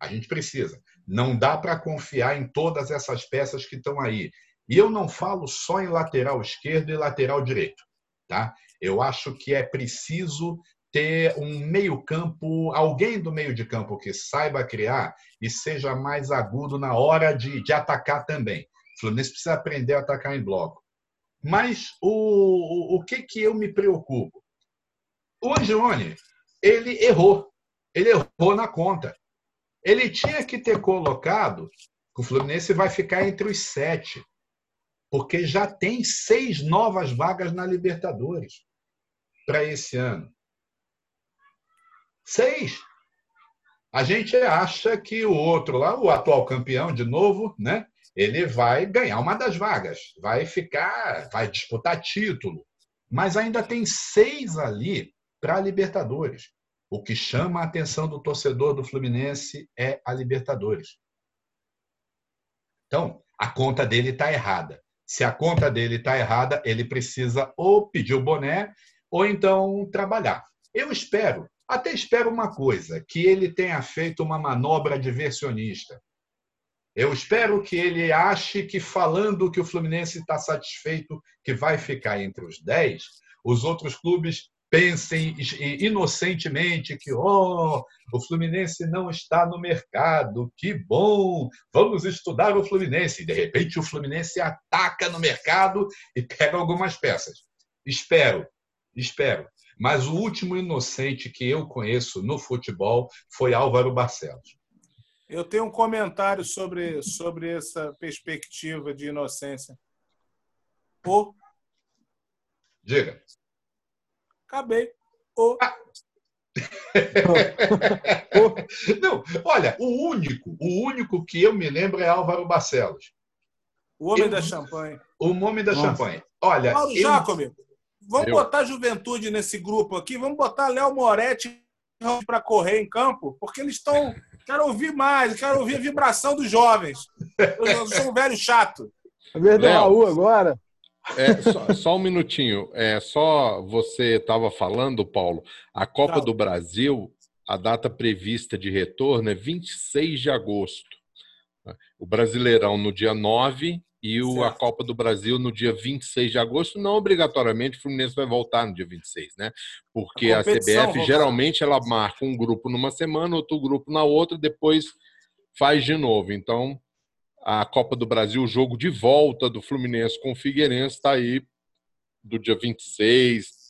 A gente precisa. Não dá para confiar em todas essas peças que estão aí. E eu não falo só em lateral esquerdo e lateral direito. Tá? Eu acho que é preciso ter um meio-campo, alguém do meio de campo que saiba criar e seja mais agudo na hora de, de atacar também. O Fluminense precisa aprender a atacar em bloco. Mas o, o, o que, que eu me preocupo? O Angione, ele errou. Ele errou na conta. Ele tinha que ter colocado que o Fluminense vai ficar entre os sete, porque já tem seis novas vagas na Libertadores para esse ano. Seis. A gente acha que o outro lá, o atual campeão, de novo, né? Ele vai ganhar uma das vagas, vai ficar, vai disputar título. Mas ainda tem seis ali para a Libertadores. O que chama a atenção do torcedor do Fluminense é a Libertadores. Então, a conta dele está errada. Se a conta dele está errada, ele precisa ou pedir o boné ou então trabalhar. Eu espero até espero uma coisa, que ele tenha feito uma manobra diversionista. Eu espero que ele ache que, falando que o Fluminense está satisfeito, que vai ficar entre os 10, os outros clubes pensem inocentemente que oh, o Fluminense não está no mercado, que bom, vamos estudar o Fluminense. E, de repente, o Fluminense ataca no mercado e pega algumas peças. Espero, espero mas o último inocente que eu conheço no futebol foi Álvaro Barcelos. Eu tenho um comentário sobre, sobre essa perspectiva de inocência. Pô. Diga. Acabei. O... Ah. Não, olha, o único, o único que eu me lembro é Álvaro Barcelos. O homem Eu- da champanhe. O homem da Nossa. champanhe. Olha, Mauro eu- Jacob, vamos Eu. botar a juventude nesse grupo aqui, vamos botar Léo Moretti para correr em campo, porque eles estão. Quero ouvir mais, quero ouvir a vibração dos jovens. Eu, eu sou um velho chato. Do Léo. Raul agora. É, só, só um minutinho. É só você estava falando, Paulo. A Copa do Brasil, a data prevista de retorno é 26 de agosto. O Brasileirão no dia 9 e o, a. Copa do Brasil no dia 26 de agosto. Não obrigatoriamente o Fluminense vai voltar no dia 26, né? Porque A a, CBF geralmente ela marca um grupo numa semana, outro grupo na outra, depois faz de novo. Então, a Copa do Brasil, o jogo de volta do Fluminense com o Figueirense está aí do dia 26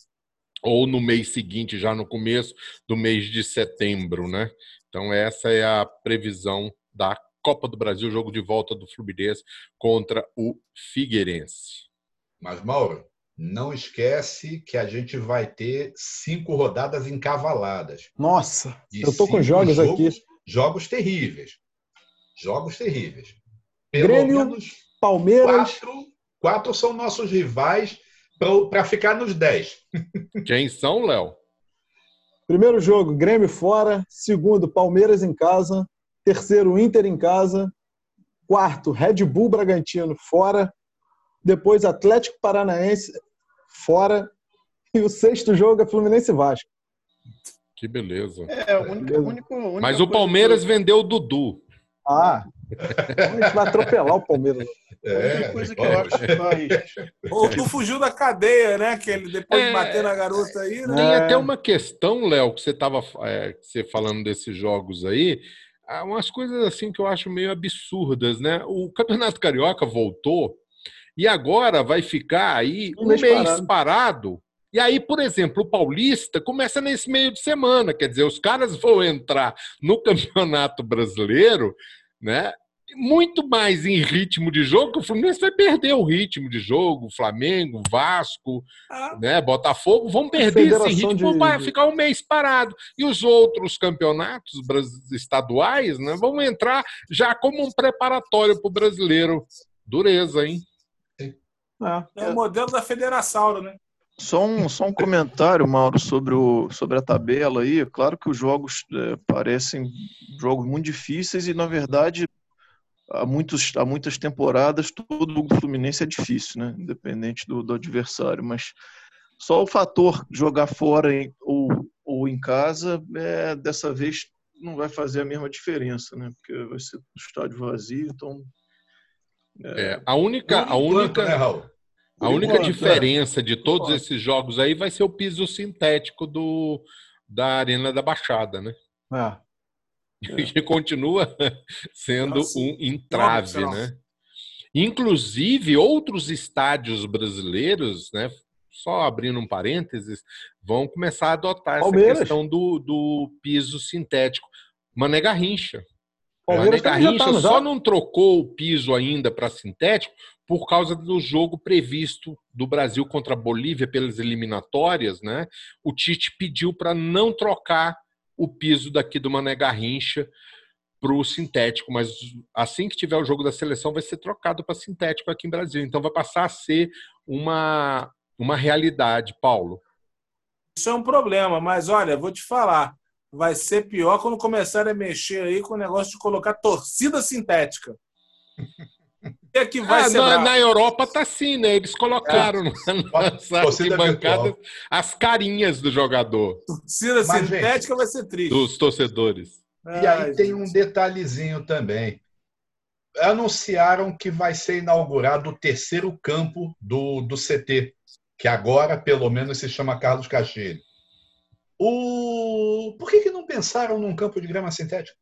ou no mês seguinte, já no começo do mês de setembro, né? Então essa é a previsão da Copa do Brasil, jogo de volta do Fluminense contra o Figueirense. Mas, Mauro, não esquece que a gente vai ter cinco rodadas encavaladas. Nossa, E eu tô com cinco jogos aqui. Jogos terríveis. Jogos terríveis. Pelo Grêmio, menos Palmeiras. quatro, quatro são nossos rivais para ficar nos dez. Quem são, Léo? Primeiro jogo, Grêmio fora. Segundo, Palmeiras em casa. Terceiro, Inter em casa. Quarto, Red Bull Bragantino fora. Depois, Atlético Paranaense fora. E o sexto jogo é Fluminense e Vasco. Que beleza. É, a única, a única, a única Mas o Palmeiras que vendeu o Dudu. Ah, a gente vai atropelar o Palmeiras. a única coisa que eu acho que faz. Ou tu fugiu da cadeia, né? Que ele, depois É. de bater na garota aí, né? Tem É. até uma questão, Léo, que você estava você falando desses jogos aí, há umas coisas assim que eu acho meio absurdas, né? O Campeonato Carioca voltou e agora vai ficar aí Um um mês mês, parado. parado. E aí, por exemplo, o Paulista começa nesse meio de semana, quer dizer, os caras vão entrar no Campeonato Brasileiro, né? Muito mais em ritmo de jogo, que o Fluminense vai perder o ritmo de jogo, o Flamengo, Vasco, Ah, né, Botafogo vão perder esse ritmo, de- vai ficar um mês parado. E os outros campeonatos estaduais né, vão entrar já como um preparatório para o brasileiro. Dureza, hein? É. é o modelo da Federação, né? Só um, só um comentário, Mauro, sobre, o, sobre a tabela aí. Claro que os jogos é, parecem jogos muito difíceis e, na verdade, há, muitos, há muitas temporadas todo do Fluminense é difícil, né? Independente do, do adversário. Mas só o fator jogar fora em- ou, ou em casa, é, dessa vez, não vai fazer a mesma diferença, né? Porque vai ser o estádio vazio, então... É, a única, a única, né, a única enquanto, né? diferença de todos esses jogos aí vai ser o piso sintético do, da Arena da Baixada, né? É. que continua sendo Nossa, um entrave, né? Inclusive, outros estádios brasileiros, né? Só abrindo um parênteses, vão começar a adotar Palmeiras. essa questão do, do piso sintético. Mané Garrincha. Palmeiras Mané já Garrincha tá, só não trocou o piso ainda para sintético por causa do jogo previsto do Brasil contra a Bolívia pelas eliminatórias, né? O Tite pediu para não trocar o piso daqui do Mané Garrincha para o sintético, mas assim que tiver o jogo da seleção vai ser trocado para sintético aqui em Brasil. Então vai passar a ser uma, uma realidade, Paulo. Isso é um problema, mas olha, vou te falar. Vai ser pior quando começarem a mexer aí com o negócio de colocar torcida sintética. É que vai Ah, ser na, bravo? na Europa tá assim, né? Eles colocaram nas torcida arquibancadas virtual. as carinhas do jogador, Torcida Mas, sintética vai ser triste. dos torcedores. E aí tem um detalhezinho também. Anunciaram que vai ser inaugurado o terceiro campo do, do CT, que agora, pelo menos, se chama Carlos Castilho. O... Por que, que não pensaram num campo de grama sintética?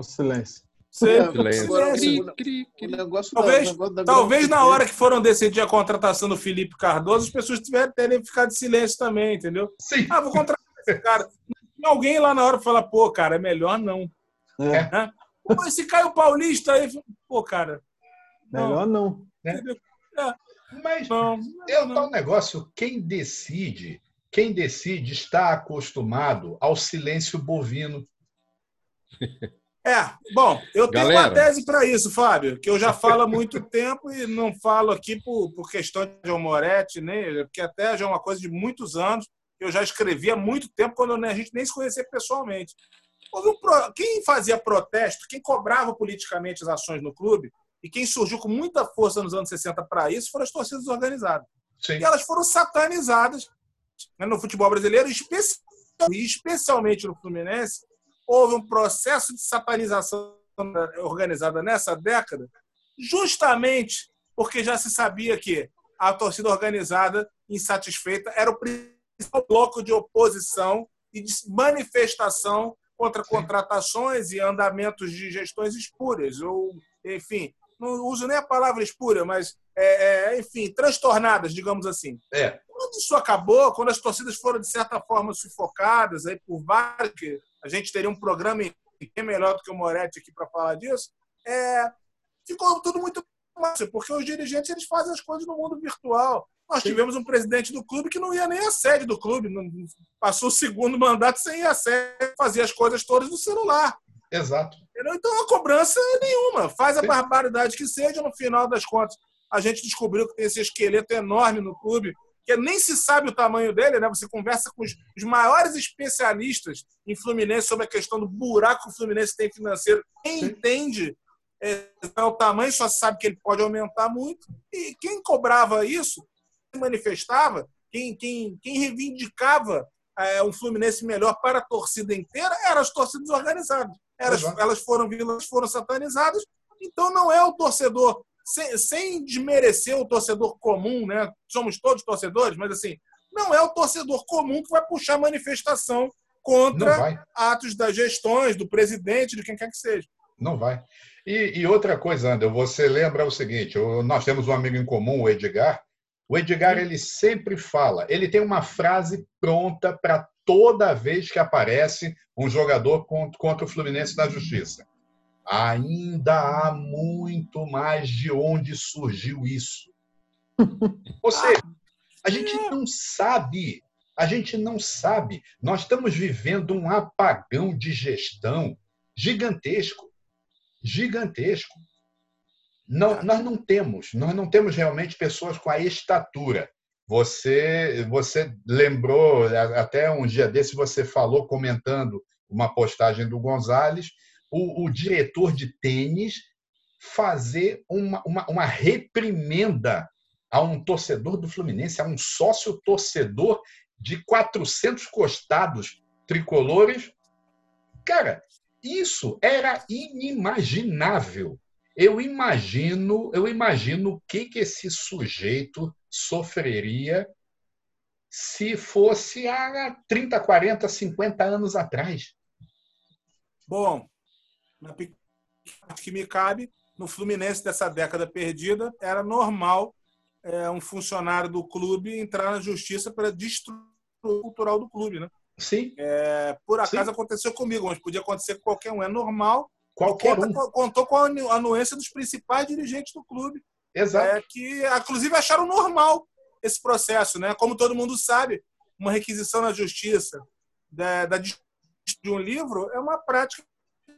O silêncio. É, o- negócio Talvez- da, negócio da Talvez na hora que foram decidir a contratação do Felipe Cardoso, as pessoas tiverem terem ficado de silêncio também, entendeu? Sim. Ah, vou contratar esse cara. Tem alguém lá na hora fala, pô, cara, é melhor não. É. Pô, esse Caio Paulista aí, pô, cara. Melhor não. entendeu? Mas não, é o tal negócio, quem decide, quem decide está acostumado ao silêncio bovino. É, bom, eu tenho Galera. uma tese para isso, Fábio, que eu já falo há muito tempo e não falo aqui por, por questão de João Moretti, nem, porque até já é uma coisa de muitos anos, eu já escrevi há muito tempo, quando a gente nem se conhecia pessoalmente. Um pro... Quem fazia protesto, quem cobrava politicamente as ações no clube, e quem surgiu com muita força nos anos 60 para isso, foram as torcidas organizadas. Sim. E elas foram satanizadas né, no futebol brasileiro, especialmente no Fluminense, houve um processo de satanização organizada nessa década, justamente porque já se sabia que a torcida organizada insatisfeita era o principal bloco de oposição e de manifestação contra contratações e andamentos de gestões espúrias, ou, enfim, não uso nem a palavra espúria, mas, é, é, enfim, transtornadas, digamos assim. É. Quando isso acabou, quando as torcidas foram, de certa forma, sufocadas aí por vários a gente teria um programa bem melhor do que o Moretti aqui para falar disso, é, ficou tudo muito fácil, porque os dirigentes eles fazem as coisas no mundo virtual. Nós tivemos um presidente do clube que não ia nem à sede do clube, não, passou o segundo mandato sem ir à sede, fazia as coisas todas no celular. Exato. Então, a cobrança nenhuma. Faz a Sim. barbaridade que seja, no final das contas, a gente descobriu que tem esse esqueleto enorme no clube que nem se sabe o tamanho dele, né? Você conversa com os, os maiores especialistas em Fluminense sobre a questão do buraco que o Fluminense tem financeiro. Quem entende é, é, o tamanho, só sabe que ele pode aumentar muito. E quem cobrava isso, quem manifestava, quem, quem, quem reivindicava é, um Fluminense melhor para a torcida inteira eram as torcidas organizadas. Elas, elas foram elas foram satanizadas. Então não é o torcedor sem, sem desmerecer o torcedor comum, né? Somos todos torcedores, mas assim, não é o torcedor comum que vai puxar manifestação contra atos das gestões, do presidente, de quem quer que seja. Não vai. E, e outra coisa, André, você lembra o seguinte: nós temos um amigo em comum, o Edgar. O Edgar ele sempre fala, ele tem uma frase pronta para toda vez que aparece um jogador contra o Fluminense na Justiça ainda há muito mais de onde surgiu isso. Ou seja, a gente não sabe, a gente não sabe. Nós estamos vivendo um apagão de gestão gigantesco, gigantesco. Não, nós não temos, nós não temos realmente pessoas com a estatura. Você, você lembrou até um dia desse você falou comentando uma postagem do Gonzalez o, o diretor de tênis fazer uma, uma, uma reprimenda a um torcedor do Fluminense, a um sócio torcedor de 400 costados tricolores. Cara, isso era inimaginável. Eu imagino, eu imagino o que, que esse sujeito sofreria se fosse há 30, 40, 50 anos atrás. Bom, na parte que me cabe, no Fluminense dessa década perdida, era normal é, um funcionário do clube entrar na justiça para destruir o cultural do clube, né? Sim. É, por acaso Sim. aconteceu comigo, mas podia acontecer com qualquer um. É normal. Qualquer conta, um. Contou com a anuência dos principais dirigentes do clube. Exato. É, que, inclusive, acharam normal esse processo, né? Como todo mundo sabe, uma requisição na justiça da, da de um livro é uma prática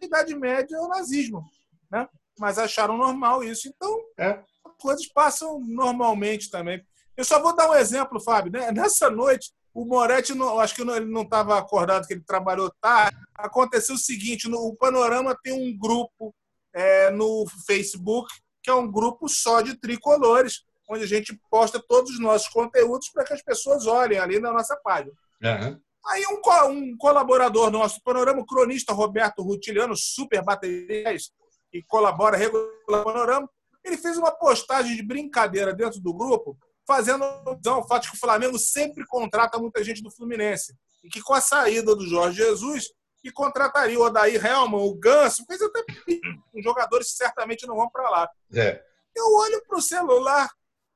Idade Média é o nazismo, né? Mas acharam normal isso. Então, é. coisas passam normalmente também. Eu só vou dar um exemplo, Fábio. Né? Nessa noite, o Moretti, não, acho que ele não estava acordado, que ele trabalhou tarde. Aconteceu o seguinte: no, o Panorama tem um grupo é, no Facebook, que é um grupo só de tricolores, onde a gente posta todos os nossos conteúdos para que as pessoas olhem ali na nossa página. Uhum. Aí um, um colaborador nosso do Panorama, o cronista Roberto Rutiliano, super baterias, que colabora regularmente no Panorama, ele fez uma postagem de brincadeira dentro do grupo, fazendo ao fato que o Flamengo sempre contrata muita gente do Fluminense. E que com a saída do Jorge Jesus, que contrataria o Odair Helman, o Ganso, fez até os jogadores que certamente não vão para lá. É. Eu olho para o celular,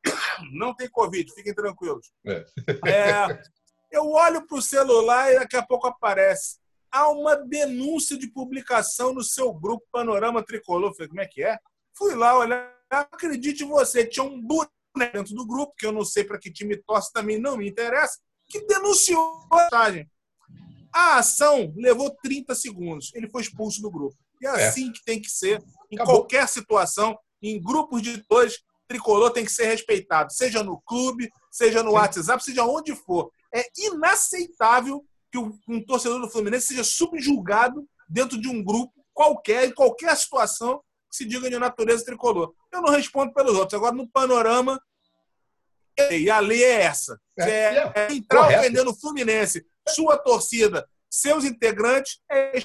não tem Covid, fiquem tranquilos. É. É, eu olho para o celular e daqui a pouco aparece. Há uma denúncia de publicação no seu grupo Panorama Tricolor. Eu falei, como é que é? Fui lá olhar, acredite você, tinha um buraco dentro do grupo, que eu não sei para que time torce, também não me interessa, que denunciou a vantagem. A ação levou 30 segundos. Ele foi expulso do grupo. E é, é. assim que tem que ser em Acabou. qualquer situação, em grupos de dois, tricolor tem que ser respeitado, seja no clube, seja no Sim. WhatsApp, seja onde for. É inaceitável que um torcedor do Fluminense seja subjulgado dentro de um grupo qualquer, em qualquer situação que se diga de natureza tricolor. Eu não respondo pelos outros. Agora, no panorama, e a lei é essa. É, é, é entrar correto. ofendendo o Fluminense, sua torcida, seus integrantes, é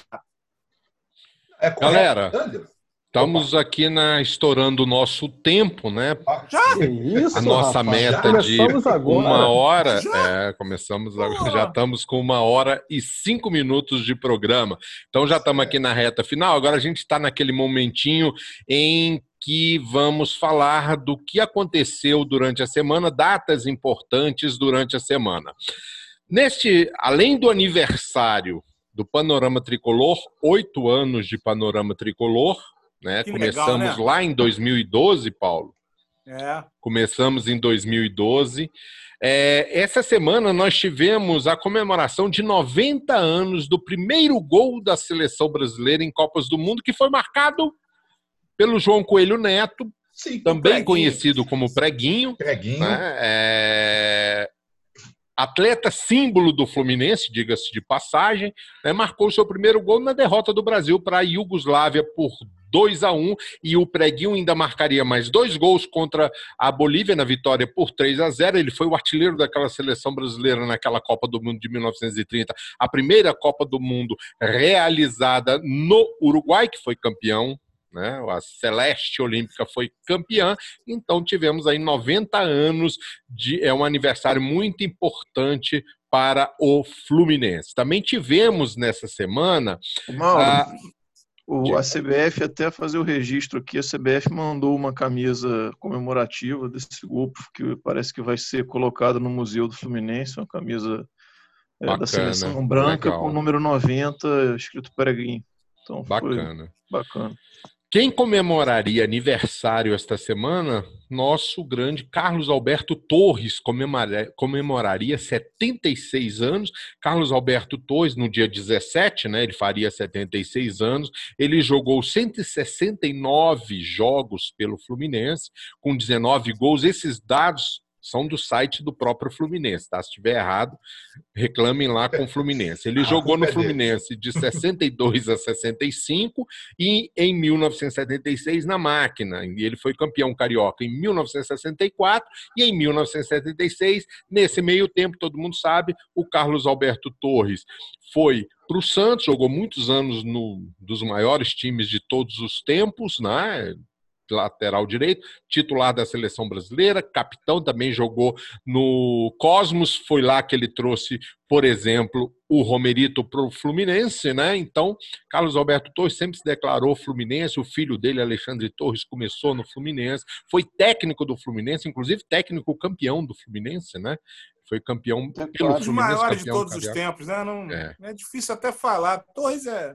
é Galera, estamos aqui na estourando o nosso tempo, né? Já? Isso, a nossa rapaz, meta de uma hora. Já? É, começamos agora, já estamos com uma hora e cinco minutos de programa. Então já estamos aqui na reta final. Agora a gente está naquele momentinho em que vamos falar do que aconteceu durante a semana, datas importantes durante a semana. Neste, além do aniversário do Panorama Tricolor, oito anos de Panorama Tricolor, né? Começamos legal, né? lá em 2012, Paulo. É. Começamos em 2012. É, essa semana nós tivemos a comemoração de 90 anos do primeiro gol da seleção brasileira em Copas do Mundo, que foi marcado pelo João Coelho Neto, Sim, também conhecido como Preguinho. Preguinho. Né? É, atleta símbolo do Fluminense, diga-se de passagem, né, marcou seu primeiro gol na derrota do Brasil para a Iugoslávia por 2 a 1 e o Preguinho ainda marcaria mais dois gols contra a Bolívia na vitória por 3 a 0. Ele foi o artilheiro daquela seleção brasileira naquela Copa do Mundo de 1930, a primeira Copa do Mundo realizada no Uruguai, que foi campeão né? A Celeste Olímpica foi campeã, então tivemos aí 90 anos de é um aniversário muito importante para o Fluminense. Também tivemos nessa semana Mauro, a... O, a CBF até fazer o registro aqui, a CBF mandou uma camisa comemorativa desse grupo que parece que vai ser colocada no Museu do Fluminense, uma camisa é, da seleção branca legal. com o número 90 escrito Peregrim. Então, bacana. bacana. Quem comemoraria aniversário esta semana? Nosso grande Carlos Alberto Torres comemoraria 76 anos. Carlos Alberto Torres, no dia 17, né, ele faria 76 anos. Ele jogou 169 jogos pelo Fluminense, com 19 gols. Esses dados são do site do próprio Fluminense, tá? Se estiver errado, reclamem lá com o Fluminense. Ele jogou no é Fluminense de 62 a 65 e em 1976 na máquina. E ele foi campeão carioca em 1964 e em 1976. Nesse meio tempo, todo mundo sabe, o Carlos Alberto Torres foi para o Santos, jogou muitos anos no dos maiores times de todos os tempos, né? Lateral direito, titular da seleção brasileira, capitão, também jogou no Cosmos, foi lá que ele trouxe, por exemplo, o Romerito para o Fluminense, né? Então, Carlos Alberto Torres sempre se declarou Fluminense, o filho dele, Alexandre Torres, começou no Fluminense, foi técnico do Fluminense, inclusive técnico campeão do Fluminense, né? Foi campeão é, pelo Fluminense. Um dos maiores de todos os tempos, né? Não, é. é difícil até falar. Torres é.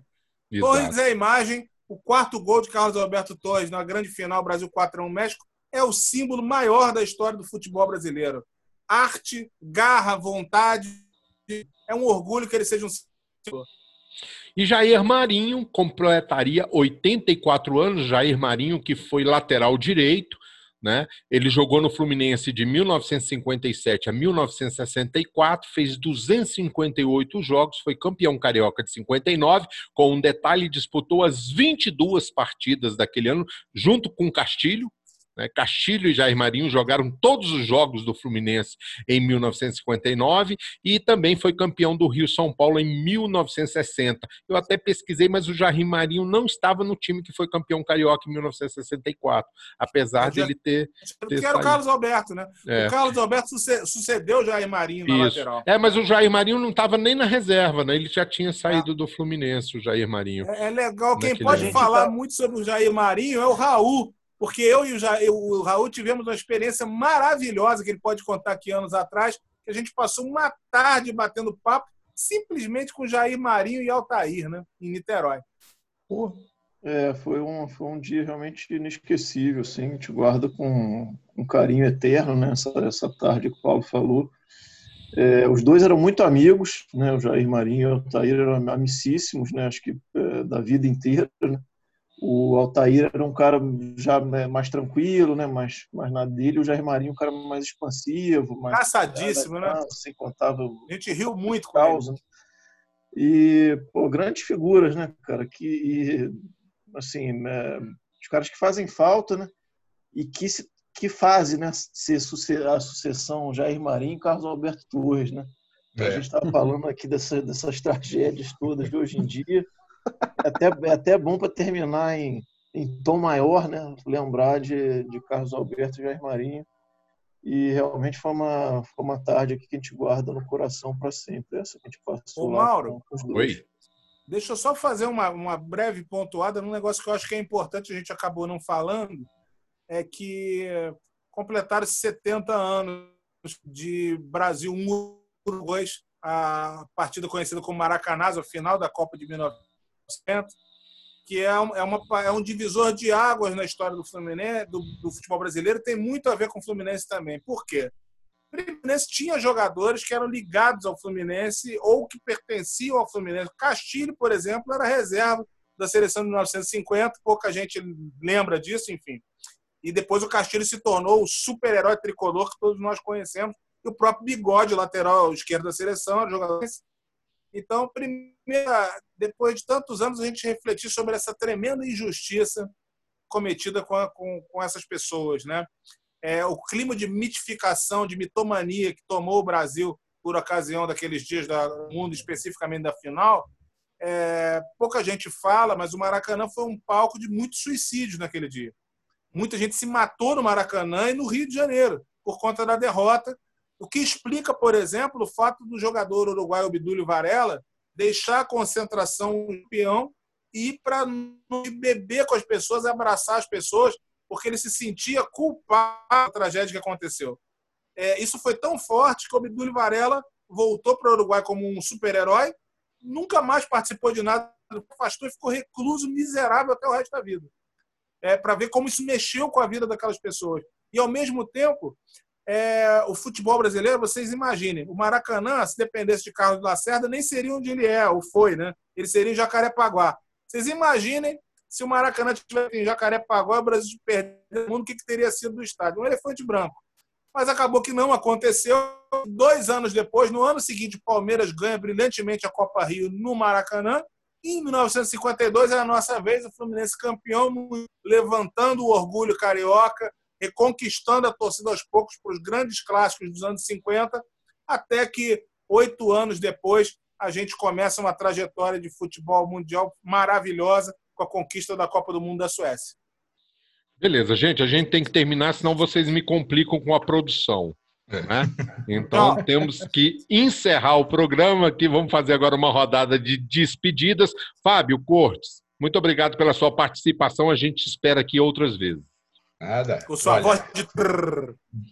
Exato. Torres é a imagem o quarto gol de Carlos Alberto Torres na grande final Brasil 4 1 México é o símbolo maior da história do futebol brasileiro. Arte, garra, vontade. É um orgulho que ele seja um símbolo. E Jair Marinho completaria 84 anos. Jair Marinho, que foi lateral direito, né? Ele jogou no Fluminense de 1957 a 1964, fez 258 jogos, foi campeão carioca de 59, com um detalhe, disputou as 22 partidas daquele ano, junto com Castilho? Castilho e Jair Marinho jogaram todos os jogos do Fluminense em 1959 e também foi campeão do Rio São Paulo em 1960. Eu até pesquisei, mas o Jair Marinho não estava no time que foi campeão carioca em 1964, apesar de ele ter. ter era o Carlos Alberto, né? É. O Carlos Alberto sucedeu o Jair Marinho na Isso. lateral. É, mas o Jair Marinho não estava nem na reserva, né? Ele já tinha saído é. do Fluminense, o Jair Marinho. É, é legal. Quem pode falar tá... muito sobre o Jair Marinho é o Raul porque eu e o, ja, eu, o Raul tivemos uma experiência maravilhosa que ele pode contar aqui anos atrás, que a gente passou uma tarde batendo papo simplesmente com Jair Marinho e Altair, né, em Niterói. Pô, É, foi um, foi um dia realmente inesquecível, assim, a gente guarda com um carinho eterno, né, essa, essa tarde que o Paulo falou. É, os dois eram muito amigos, né, o Jair Marinho e o Altair eram amicíssimos, né, acho que é, da vida inteira, né. O Altair era um cara já né, mais tranquilo, né, mais, mais na dele, o Jair Marinho um cara mais expansivo, mais... Caçadíssimo, né? Sem contava... A gente riu muito com causa, ele. E, pô, grandes figuras, né, cara, que... E, assim, né, os caras que fazem falta, né? E que se que fazem, né, ser a sucessão Jair Marinho e Carlos Alberto Torres, né? É. A gente estava falando aqui dessa, dessas tragédias todas de hoje em dia. É até, é até bom para terminar em, em tom maior, né? Lembrar de, de Carlos Alberto e Jair Marinho. E realmente foi uma, foi uma tarde aqui que a gente guarda no coração para sempre. Essa que a gente passou. Ô, Mauro, Oi. Deixa eu só fazer uma, uma breve pontuada num negócio que eu acho que é importante, a gente acabou não falando, é que completaram 70 anos de Brasil 1 Uruguai, a partida conhecida como Maracanã, a final da Copa de 1900, que é, um, é, uma, é um divisor de águas na história do Fluminense, do, do futebol brasileiro, tem muito a ver com o Fluminense também. Por quê? O Fluminense tinha jogadores que eram ligados ao Fluminense ou que pertenciam ao Fluminense. Castilho, por exemplo, era reserva da seleção de 1950, pouca gente lembra disso, enfim. E depois o Castilho se tornou o super-herói tricolor que todos nós conhecemos. E o próprio Bigode, lateral esquerdo da seleção, era jogador. Então, primeira, depois de tantos anos, a gente refletir sobre essa tremenda injustiça cometida com, a, com, com essas pessoas, né? é, o clima de mitificação, de mitomania que tomou o Brasil por ocasião daqueles dias do mundo, especificamente da final, é, pouca gente fala, mas o Maracanã foi um palco de muitos suicídios naquele dia. Muita gente se matou no Maracanã e no Rio de Janeiro por conta da derrota, o que explica, por exemplo, o fato do jogador uruguaio Obdúlio Varela deixar a concentração campeão e ir para beber com as pessoas, abraçar as pessoas porque ele se sentia culpado da tragédia que aconteceu. É, isso foi tão forte que o Abdul Varela voltou para o Uruguai como um super-herói, nunca mais participou de nada, afastou e ficou recluso, miserável até o resto da vida. É, para ver como isso mexeu com a vida daquelas pessoas. E, ao mesmo tempo, é, o futebol brasileiro, vocês imaginem, o Maracanã, se dependesse de Carlos Lacerda, nem seria onde ele é, ou foi, né? Ele seria em Jacarepaguá. Vocês imaginem se o Maracanã tivesse em Jacarepaguá, o Brasil perder o mundo, o que, que teria sido do estádio? Um elefante branco. Mas acabou que não aconteceu. Dois anos depois, no ano seguinte, o Palmeiras ganha brilhantemente a Copa Rio no Maracanã. E em 1952 é a nossa vez, o Fluminense campeão, levantando o orgulho carioca, reconquistando a torcida aos poucos para os grandes clássicos dos anos 50, até que oito anos depois a gente começa uma trajetória de futebol mundial maravilhosa, com a conquista da Copa do Mundo da Suécia. Beleza, gente, a gente tem que terminar, senão vocês me complicam com a produção. É. Né? Então temos que encerrar o programa aqui. Vamos fazer agora uma rodada de despedidas. Fábio Cortes, muito obrigado pela sua participação. A gente espera aqui outras vezes. Nada. Com sua Olha, voz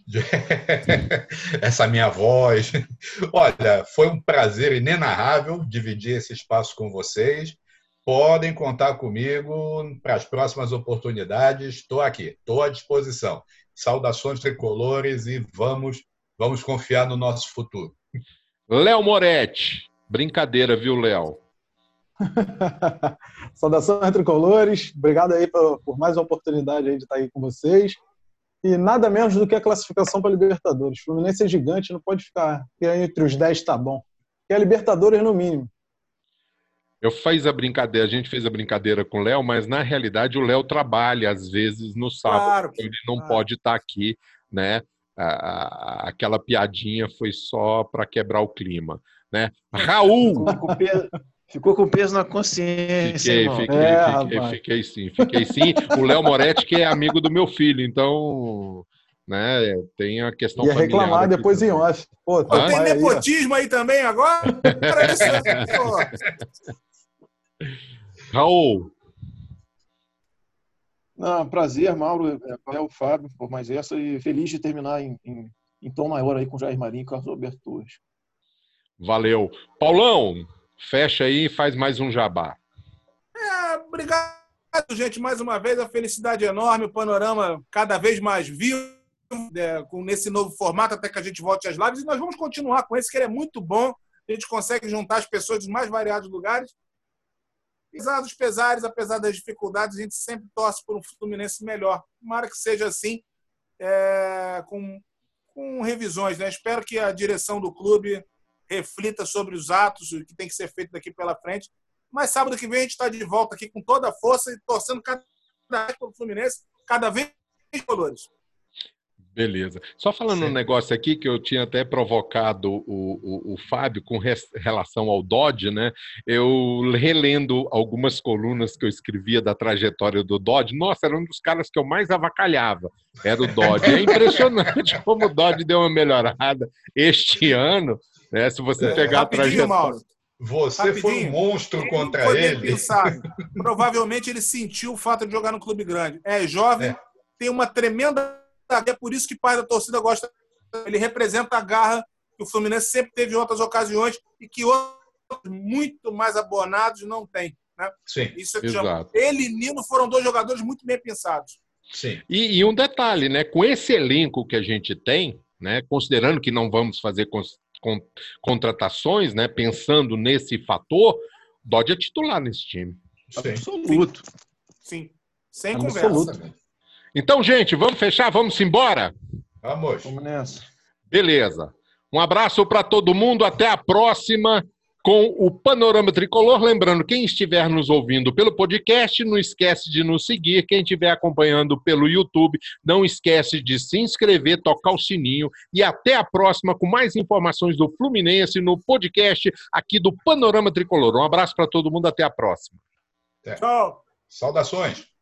de. Essa minha voz. Olha, foi um prazer inenarrável dividir esse espaço com vocês podem contar comigo para as próximas oportunidades. Estou aqui, estou à disposição. Saudações tricolores e vamos, vamos confiar no nosso futuro. Léo Moretti. Brincadeira, viu, Léo? Saudações tricolores. Obrigado aí por, por, mais uma oportunidade aí de estar aí com vocês. E nada menos do que a classificação para a Libertadores. O Fluminense é gigante, não pode ficar entre os 10 tá bom. E a Libertadores no mínimo. Eu fiz a brincadeira, a gente fez a brincadeira com o Léo, mas na realidade o Léo trabalha às vezes no sábado, claro, então ele não claro. pode estar aqui, né? aquela piadinha foi só para quebrar o clima, né? Raul! Ficou com peso na consciência. Fiquei, fiquei, é, fiquei, fiquei, sim, fiquei sim. O Léo Moretti, que é amigo do meu filho, então né? Tem a questão Ia reclamar depois também. em off. Pô, tem nepotismo aí, aí também agora? Raul. Não, prazer, Mauro, é o Fábio, por mais essa, e feliz de terminar em, em, em tom maior aí com Jair Marinho e Carlos Alberto Torres. Valeu. Paulão, fecha aí e faz mais um jabá. É, obrigado gente, mais uma vez, a felicidade é enorme, o panorama cada vez mais vivo, né, com nesse novo formato, até que a gente volte às lives, e nós vamos continuar com esse, que ele é muito bom. A gente consegue juntar as pessoas dos mais variados lugares. Apesar dos pesares, apesar das dificuldades, a gente sempre torce por um Fluminense melhor. Tomara que seja assim, é, com, com revisões. Né? Espero que a direção do clube reflita sobre os atos, que tem que ser feito daqui pela frente. Mas sábado que vem a gente está de volta aqui com toda a força e torcendo cada vez pelo Fluminense, cada vez mais colores. Beleza. Só falando Sim. um negócio aqui que eu tinha até provocado o, o, o Fábio com res, relação ao Dodge, né? Eu relendo algumas colunas que eu escrevia da trajetória do Dodge, nossa, era um dos caras que eu mais avacalhava. Era o Dodge. É impressionante como o Dodge deu uma melhorada este ano, né? Se você é, pegar a trajetória. Você Rapidinho. foi um monstro contra ele. Provavelmente ele sentiu o fato de jogar no clube grande. É jovem, é. tem uma tremenda. É por isso que parte da torcida gosta. Ele representa a garra que o Fluminense sempre teve em outras ocasiões e que outros muito mais abonados não têm. Né? Sim, isso é que chama. Ele e Nino foram dois jogadores muito bem pensados. Sim. E, e, um detalhe, né? Com esse elenco que a gente tem, né? Considerando que não vamos fazer contratações, né? Pensando nesse fator, Dodge é titular nesse time. Sim. Absoluto. Sim. Sem Absoluto. conversa. Então, gente, vamos fechar? Vamos embora? Vamos. Vamos nessa. Beleza. Um abraço para todo mundo. Até a próxima com o Panorama Tricolor. Lembrando, quem estiver nos ouvindo pelo podcast, não esquece de nos seguir. Quem estiver acompanhando pelo YouTube, não esquece de se inscrever, tocar o sininho. E até a próxima com mais informações do Fluminense no podcast aqui do Panorama Tricolor. Um abraço para todo mundo, até a próxima. Tchau. Saudações.